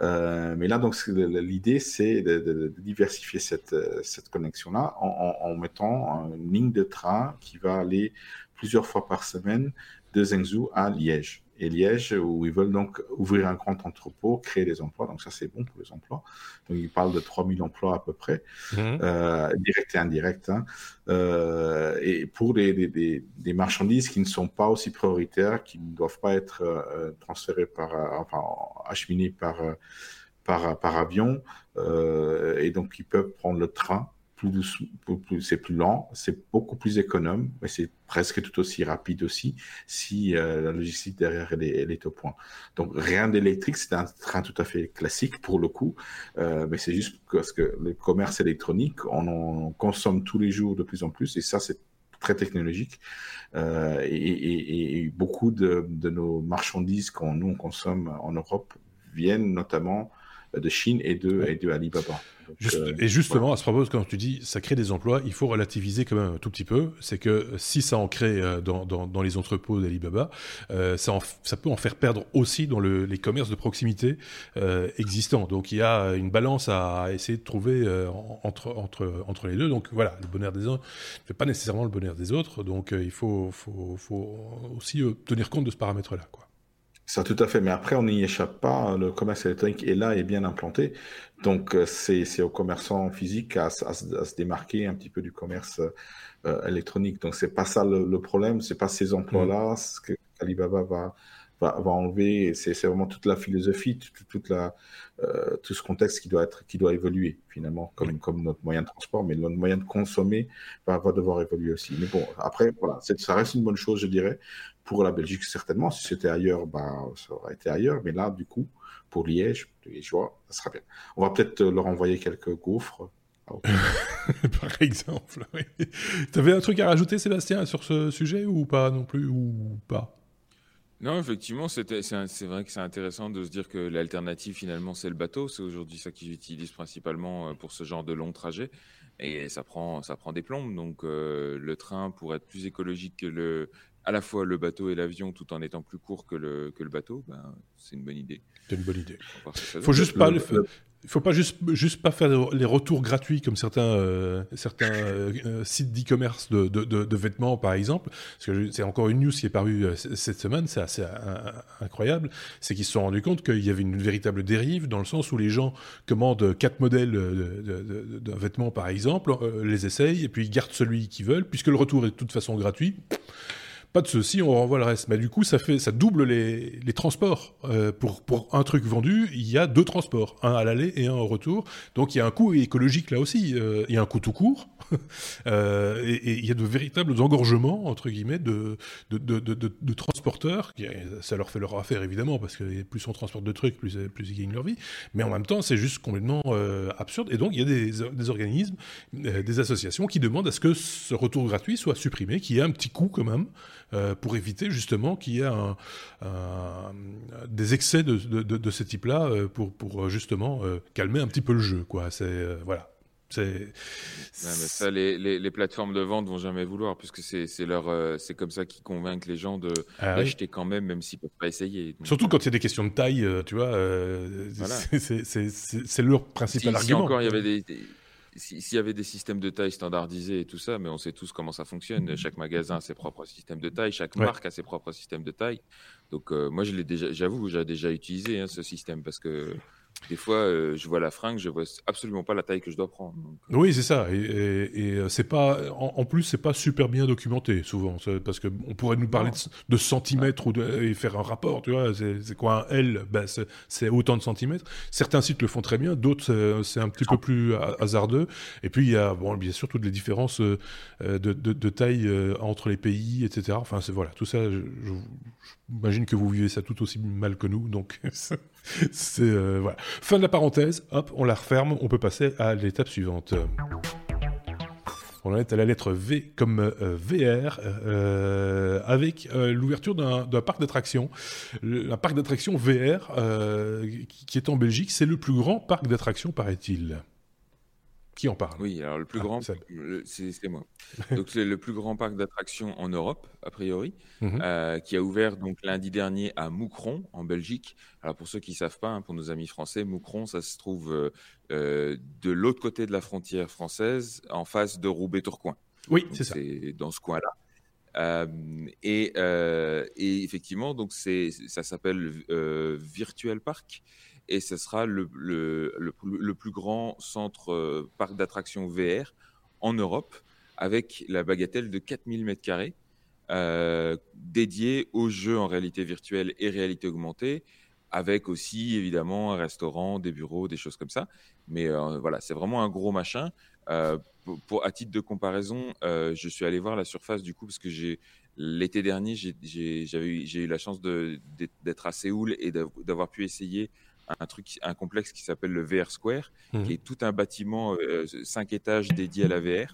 Euh, mais là, donc, l'idée, c'est de, diversifier cette, cette connexion-là en, en, mettant une ligne de train qui va aller plusieurs fois par semaine de Zhengzhou à Liège et Liège, où ils veulent donc ouvrir un grand entrepôt, créer des emplois. Donc ça, c'est bon pour les emplois. Donc ils parlent de 3000 emplois à peu près, mmh. euh, directs et indirects. Hein. Euh, et pour des, des, des, marchandises qui ne sont pas aussi prioritaires, qui ne doivent pas être euh, transférées par, euh, enfin, acheminées par, par, par avion, et donc ils peuvent prendre le train c'est plus lent, c'est beaucoup plus économe, mais c'est presque tout aussi rapide aussi si euh, la logistique derrière elle est, au point. Donc rien d'électrique, c'est un train tout à fait classique pour le coup, euh, mais c'est juste parce que le commerce électronique, on en consomme tous les jours de plus en plus, et ça c'est très technologique. Euh, et, beaucoup de, nos marchandises qu'on nous on consomme en Europe viennent notamment de Chine et de, et de Alibaba. Euh, et justement, à ce propos, quand tu dis ça crée des emplois, il faut relativiser quand même un tout petit peu. C'est que si ça en crée euh, dans, dans, dans les entrepôts d'Alibaba, euh, ça, ça peut en faire perdre aussi dans le, les commerces de proximité euh, existants. Donc il y a une balance à essayer de trouver entre, entre, entre les deux. Donc voilà, le bonheur des uns ne fait pas nécessairement le bonheur des autres. Donc il faut, faut, faut aussi tenir compte de ce paramètre-là. Quoi. Ça, tout à fait. Mais après, on n'y échappe pas. Le commerce électronique est là et bien implanté. Donc, euh, c'est aux commerçants physiques à, se démarquer un petit peu du commerce euh, électronique. Donc, c'est pas ça le, problème. C'est pas ces emplois-là ce que Alibaba va, va, va enlever. C'est vraiment toute la philosophie, toute, la, euh, tout ce contexte qui doit être, qui doit évoluer finalement, comme, comme notre moyen de transport, mais notre moyen de consommer va, va devoir évoluer aussi. Mais bon, après, voilà, ça reste une bonne chose, je dirais. Pour la Belgique, certainement. Si c'était ailleurs, bah, ça aurait été ailleurs. Mais là, du coup, pour Liège, les Liégeois, ça sera bien. On va peut-être leur envoyer quelques gaufres Par exemple. Tu avais un truc à rajouter, Sébastien, sur ce sujet ou pas non plus ou pas? Non, effectivement, c'est vrai que c'est intéressant de se dire que l'alternative, finalement, c'est le bateau. C'est aujourd'hui ça qu'ils utilisent principalement euh, pour ce genre de long trajet. Et ça prend, ça prend des plombes. Donc, euh, le train, pour être plus écologique que le, à la fois le bateau et l'avion, tout en étant plus court que le, que le bateau, ben, c'est une bonne idée. C'est une bonne idée. Faut juste pas le, il faut pas juste, juste pas faire les retours gratuits comme certains, euh, certains euh, euh, sites d'e-commerce de, de, de, vêtements, par exemple. Parce que c'est encore une news qui est parue cette semaine, c'est assez incroyable. C'est qu'ils se sont rendus compte qu'il y avait une véritable dérive dans le sens où les gens commandent quatre modèles d'un vêtement, par exemple, les essayent et puis ils gardent celui qu'ils veulent, puisque le retour est de toute façon gratuit pas de ceci, on renvoie le reste. Mais du coup, ça fait, ça double les, les transports. Euh, pour, pour un truc vendu, il y a deux transports, un à l'aller et un au retour. Donc il y a un coût écologique là aussi. Euh, il y a un coût tout court. euh, et, il y a de véritables engorgements entre guillemets de de, de, de, de, transporteurs. Ça leur fait leur affaire évidemment parce que plus on transporte de trucs, plus ils gagnent leur vie. Mais en même temps, c'est juste complètement euh, absurde. Et donc il y a des, des organismes, euh, des associations qui demandent à ce que ce retour gratuit soit supprimé, qu'il y ait un petit coût quand même. Euh, pour éviter justement qu'il y ait un, des excès de, de, de ce type-là euh, pour, pour justement euh, calmer un petit peu le jeu. Quoi. C'est, voilà. C'est, ça, les, les, les, plateformes de vente vont jamais vouloir, puisque c'est, c'est leur, c'est comme ça qu'ils convainquent les gens de ah l'acheter quand même, même s'ils peuvent pas essayer. Surtout quand il y a des questions de taille, tu vois, voilà. c'est, c'est, leur principal argument. Si encore il y avait des s'il y avait des systèmes de taille standardisés et tout ça, mais on sait tous comment ça fonctionne. Mm-hmm. Chaque magasin a ses propres systèmes de taille, chaque marque a ses propres systèmes de taille. Donc euh, moi, je l'ai déjà, j'avoue, j'ai déjà utilisé hein, ce système parce que des fois, euh, je vois la fringue, je vois absolument pas la taille que je dois prendre. Euh. Oui, c'est ça. Et, et, c'est pas, en, plus, c'est pas super bien documenté souvent, parce que on pourrait nous parler de, centimètres ou de, et faire un rapport. Tu vois, c'est quoi un L ben, c'est autant de centimètres. Certains sites le font très bien, d'autres c'est un petit peu plus hasardeux. Et puis il y a, bon, bien sûr, toutes les différences de, de, de taille entre les pays, etc. Enfin, c'est voilà, tout ça. J'imagine que vous vivez ça tout aussi mal que nous, donc. Euh. Fin de la parenthèse. Hop, on la referme. On peut passer à l'étape suivante. On en est à la lettre V comme euh, VR, euh, avec l'ouverture d'un parc d'attractions. Un parc d'attractions VR qui, est en Belgique, c'est le plus grand parc d'attractions, paraît-il. Qui en parle? Oui, alors le plus ah, grand, c'est moi. donc c'est le plus grand parc d'attractions en Europe, a priori, mhm. euh, qui a ouvert donc lundi dernier à Moucron, en Belgique. Alors pour ceux qui ne savent pas, hein, pour nos amis français, Moucron, ça se trouve euh, euh, de l'autre côté de la frontière française, en face de Roubaix-Tourcoing. Oui, c'est ça. C'est dans ce coin-là. Et, et, effectivement, donc ça s'appelle Virtual Park et ce sera le, plus grand centre euh, parc d'attractions VR en Europe, avec la bagatelle de 4000 m2, euh, dédié aux jeux en réalité virtuelle et réalité augmentée, avec aussi évidemment un restaurant, des bureaux, des choses comme ça. Mais euh, voilà, c'est vraiment un gros machin. Euh, pour, à titre de comparaison, je suis allé voir la surface du coup parce que l'été dernier, j'ai eu la chance d'être à Séoul et d'avoir pu essayer un truc, un complexe qui s'appelle le VR Square, mmh. qui est tout un bâtiment euh, 5 étages dédié à la VR.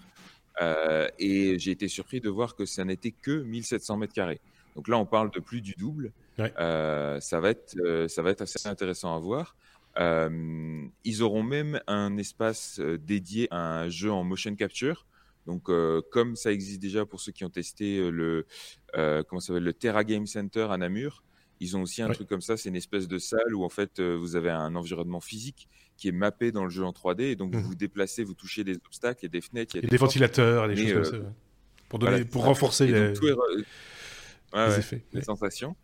Euh, et j'ai été surpris de voir que ça n'était que 1700 mètres carrés. Donc là, on parle de plus du double. Euh, ça, va être, euh, ça va être assez intéressant à voir. Ils auront même un espace dédié à un jeu en motion capture. Donc, comme ça existe déjà pour ceux qui ont testé le, comment ça le Terra Game Center à Namur, ils ont aussi un truc comme ça, c'est une espèce de salle où en fait euh, vous avez un environnement physique qui est mappé dans le jeu en 3D et donc vous mmh. vous déplacez, vous touchez des obstacles, il y a des fenêtres, il y a des, ventilateurs, des choses comme euh, ça. Pour, donner, pour renforcer les... effets, les sensations.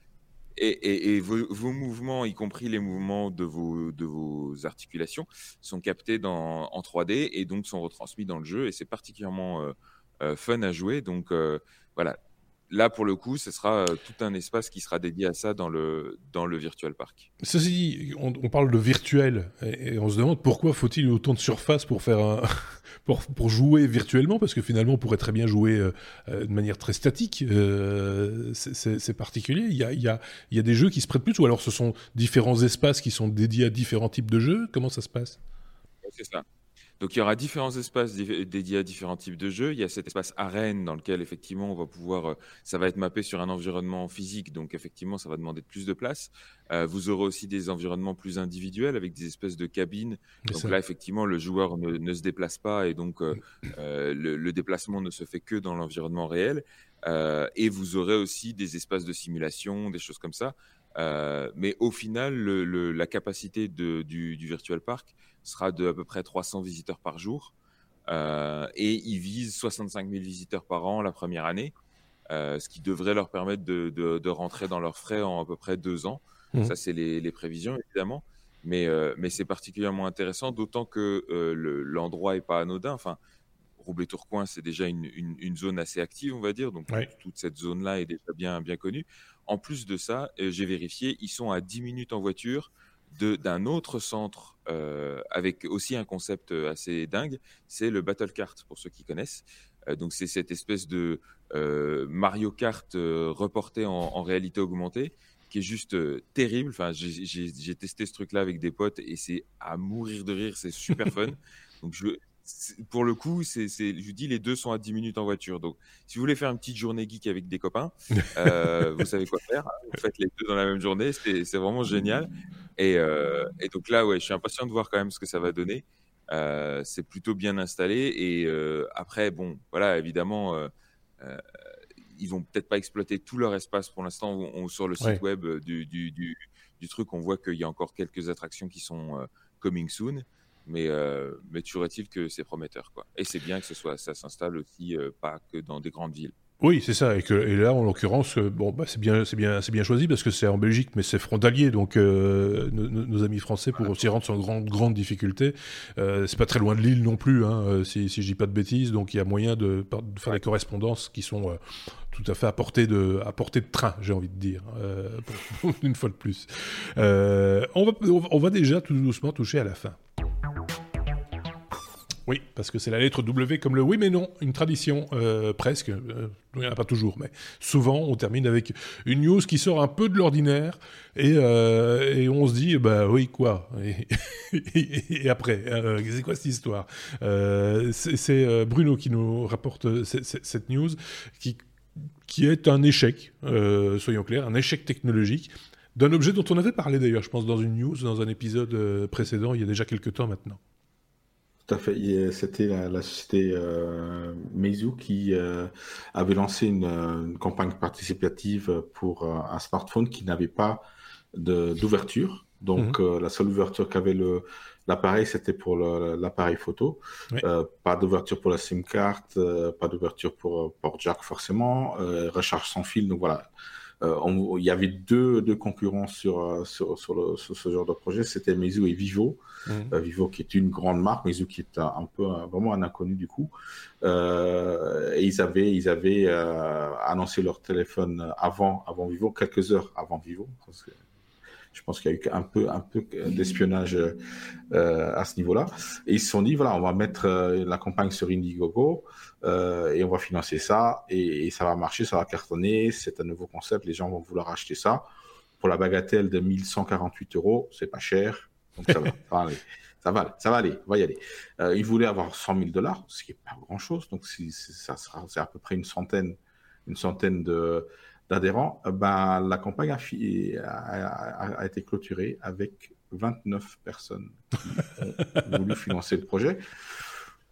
Et, et, vos, vos, mouvements, y compris les mouvements de vos, de vos articulations, sont captés dans, en 3D et donc sont retransmis dans le jeu. Et c'est particulièrement euh, fun à jouer. Donc voilà, là, pour le coup, ce sera euh, tout un espace qui sera dédié à ça dans le, dans le Virtual Park. Ceci dit, on, parle de virtuel et, on se demande pourquoi faut-il autant de surface pour faire un, pour, pour, jouer virtuellement parce que finalement on pourrait très bien jouer euh, euh, de manière très statique. c'est particulier. Il y, a, y a, il y a des jeux qui se prêtent plus ou alors ce sont différents espaces qui sont dédiés à différents types de jeux. Comment ça se passe? C'est ça. Donc il y aura différents espaces dédiés à différents types de jeux. Il y a cet espace arène dans lequel effectivement on va pouvoir, euh, ça va être mappé sur un environnement physique, donc effectivement ça va demander plus de place. Euh, vous aurez aussi des environnements plus individuels avec des espèces de cabines. Donc là effectivement le joueur ne, se déplace pas et donc euh, le, le, déplacement ne se fait que dans l'environnement réel. et vous aurez aussi des espaces de simulation, des choses comme ça. Mais au final, le, la capacité de, du, du Virtual Park sera de à peu près 300 visiteurs par jour. Euh, et ils visent 65 000 visiteurs par an la première année, euh, ce qui devrait leur permettre de, de, rentrer dans leurs frais en à peu près deux ans. Mmh. Ça, c'est les, les, prévisions, évidemment. Mais, euh, mais c'est particulièrement intéressant, d'autant que l'endroit n'est pas anodin. Enfin, Roubaix-Tourcoing, c'est déjà une, une, une, zone assez active, on va dire. Donc, toute cette zone-là est déjà bien, bien connue. En plus de ça, j'ai vérifié, ils sont à 10 minutes en voiture d'un autre centre euh, avec aussi un concept euh, assez dingue, c'est le Battle Kart pour ceux qui connaissent. Euh, donc c'est cette espèce de Mario Kart reporté en, en, réalité augmentée qui est juste terrible. Enfin, j'ai testé ce truc-là avec des potes et c'est à mourir de rire, c'est super fun. Donc je, pour le coup, c'est, je vous dis, les deux sont à 10 minutes en voiture. Donc, si vous voulez faire une petite journée geek avec des copains, euh, vous savez quoi faire. Vous faites les deux dans la même journée. C'est, vraiment génial. Euh, et, donc là, ouais, je suis impatient de voir quand même ce que ça va donner. Euh, c'est plutôt bien installé. Et après, bon, voilà, évidemment, ils vont peut-être pas exploiter tout leur espace pour l'instant. sur le site web du, du, du, truc, on voit qu'il y a encore quelques attractions qui sont coming soon. Mais, euh, mais toujours est-il que c'est prometteur. Quoi. Et c'est bien que ce soit, ça s'installe aussi euh, pas que dans des grandes villes. Oui, c'est ça. Et, que, et là, en l'occurrence, euh, bon, bah, c'est bien, c'est bien, c'est bien choisi parce que c'est en Belgique, mais c'est frontalier. Donc, euh, nos, amis français pour s'y rendre sans grande, grande difficulté. Euh, c'est pas très loin de l'île non plus, hein, si, si je dis pas de bêtises. Donc, il y a moyen de, de faire des correspondances qui sont euh, tout à fait à portée de, à portée de train, j'ai envie de dire, une fois de plus. on va, on va déjà tout doucement toucher à la fin. Oui, parce que c'est la lettre W comme le oui mais non, une tradition euh, presque, euh, il n'y en a pas toujours, mais souvent on termine avec une news qui sort un peu de l'ordinaire et, euh, on se dit bah oui quoi? Et, après c'est quoi cette histoire? C'est Bruno qui nous rapporte cette news qui qui est un échec, soyons clairs, un échec technologique d'un objet dont on avait parlé d'ailleurs, je pense, dans une news, dans un épisode précédent, il y a déjà quelques temps maintenant. Tout à fait. C'était la, société euh, Meizu qui euh, avait lancé une, campagne participative pour euh, un smartphone qui n'avait pas d'ouverture. Donc, mhm. la seule ouverture qu'avait l'appareil, c'était pour l'appareil photo. pas d'ouverture pour la SIM card, pas d'ouverture pour port jack forcément, recharge sans fil. Donc voilà, il y avait deux, deux concurrents sur, sur, sur, ce genre de projet, c'était Meizu et Vivo. Mhm. Euh, Vivo qui est une grande marque, mais qui est un, peu vraiment un inconnu du coup. Euh, et ils avaient, ils avaient euh, annoncé leur téléphone avant, avant Vivo, quelques heures avant Vivo. Je pense qu'il y a eu un peu, un peu d'espionnage à ce niveau-là. Et ils se sont dit, voilà, on va mettre la campagne sur Indiegogo et on va financer ça et, ça va marcher, ça va cartonner. C'est un nouveau concept, les gens vont vouloir acheter ça. Pour la bagatelle de 1148 euros, c'est pas cher. Donc ça va, ça va aller. Ça va, ça va aller, on va y aller. Euh, il voulait avoir 100 000 dollars, ce qui n'est pas grand-chose. Donc ça sera, c'est à peu près une centaine, une centaine de, d'adhérents. Euh, ben, la campagne a, a, a, été clôturée avec 29 personnes qui ont voulu financer le projet.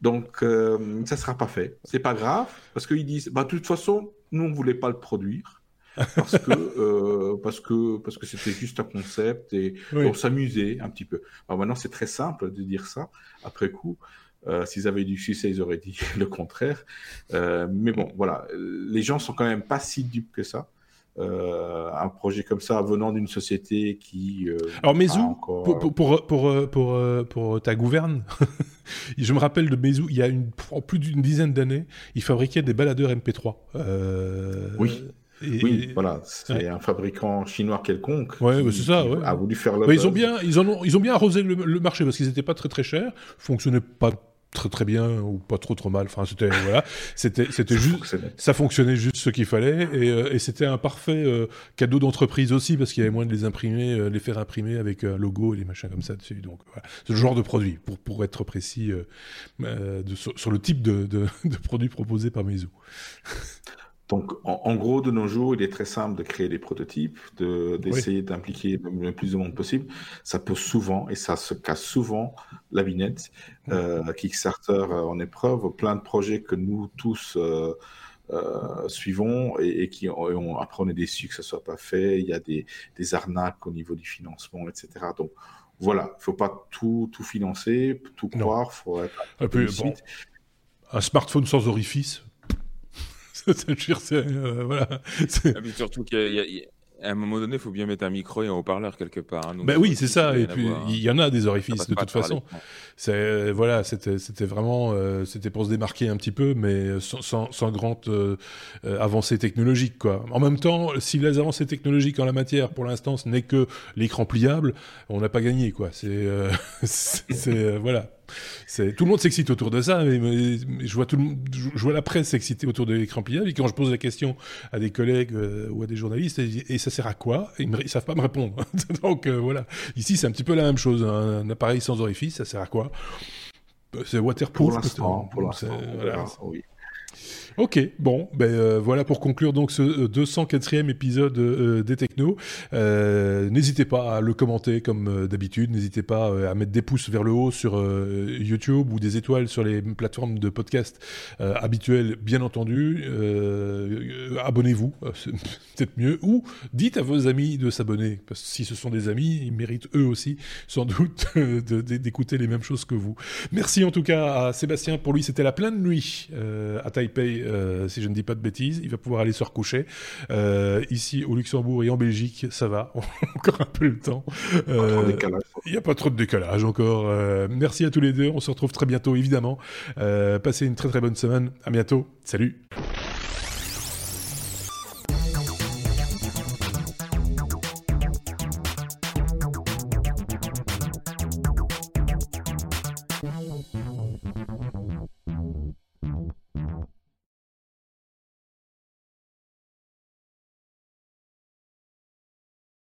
Donc, euh, ça ne sera pas fait. C'est pas grave, parce qu'ils disent, bah, de toute façon, nous, on ne voulait pas le produire parce que euh, parce que parce que c'était juste un concept et on s'amusait un petit peu. Alors maintenant c'est très simple de dire ça après coup. Euh, S'ils avaient du succès, ils auraient dit le contraire. Euh, mais bon, voilà, les gens sont quand même pas si dupes que ça. Euh, un projet comme ça venant d'une société qui. Euh, Alors encore... pour, pour, pour, pour, pour, ta gouverne, je me rappelle de Mezou, il y a une, plus d'une dizaine d'années, il fabriquait des baladeurs MP3. oui oui, voilà, c'est un fabricant chinois quelconque. Ouais, qui, c'est ça. Ouais. A voulu faire le. ils ont bien, ils en ont, ils ont bien arrosé le, marché parce qu'ils n'étaient pas très très chers, fonctionnaient pas très très bien ou pas trop trop mal. Enfin, c'était voilà, c'était c'était juste ça fonctionnait juste ce qu'il fallait et, euh, et c'était un parfait euh, cadeau d'entreprise aussi parce qu'il y avait moins de les imprimer, euh, les faire imprimer avec un logo et les machins comme ça dessus. Donc voilà, ce genre de produit pour pour être précis de, sur, le type de, de, de produit proposé par Meizu. Donc, en, gros, de nos jours, il est très simple de créer des prototypes, d'essayer d'impliquer le, plus de monde possible. Ça peut souvent, et ça se casse souvent, la binette. Euh, Kickstarter en épreuve, plein de projets que nous tous euh, euh, suivons et, qui ont, après on est déçus que ça soit pas fait. Il y a des, arnaques au niveau du financement, etc. Donc, voilà, il faut pas tout, tout financer, tout croire, faut être... Un, peu, un smartphone sans orifice, euh, voilà. Ah, surtout qu'à un moment donné, il faut bien mettre un micro et un haut-parleur quelque part. Hein, ben oui, c'est ça. Et puis, il y en a des orifices de toute façon. C'est euh, voilà, c'était c'était vraiment euh, c'était pour se démarquer un petit peu, mais sans, sans, grande avancée technologique quoi. En même temps, si les avancées technologiques en la matière, pour l'instant, ce n'est que l'écran pliable, on n'a pas gagné quoi. C'est c'est voilà tout le monde s'excite autour de ça, mais, je vois tout je vois la presse s'exciter autour de l'écran pliable. Et quand je pose la question à des collègues euh, ou à des journalistes, et, ça sert à quoi? Ils ne savent pas me répondre. Donc euh, voilà. Ici, c'est un petit peu la même chose. Un, appareil sans orifice, ça sert à quoi? C'est waterproof. Pour l'instant, pour l'instant, oui. Ok, bon, ben euh, voilà pour conclure donc ce 204e euh, épisode euh, des Technos. n'hésitez pas à le commenter comme d'habitude, n'hésitez pas à mettre des pouces vers le haut sur YouTube ou des étoiles sur les plateformes de podcast habituelles, bien entendu. Abonnez-vous, c'est peut-être mieux, ou dites à vos amis de s'abonner, parce que si ce sont des amis, ils méritent eux aussi sans doute d'écouter les mêmes choses que vous. Merci en tout cas à Sébastien, pour lui c'était la pleine nuit à Taipei euh, si je ne dis pas de bêtises. Il va pouvoir aller se recoucher. Euh, ici, au Luxembourg et en Belgique, ça va. encore un peu le temps. Euh, il n'y a pas trop de décalage encore. merci à tous les deux. On se retrouve très bientôt, évidemment. passez une très très bonne semaine. À bientôt. Salut.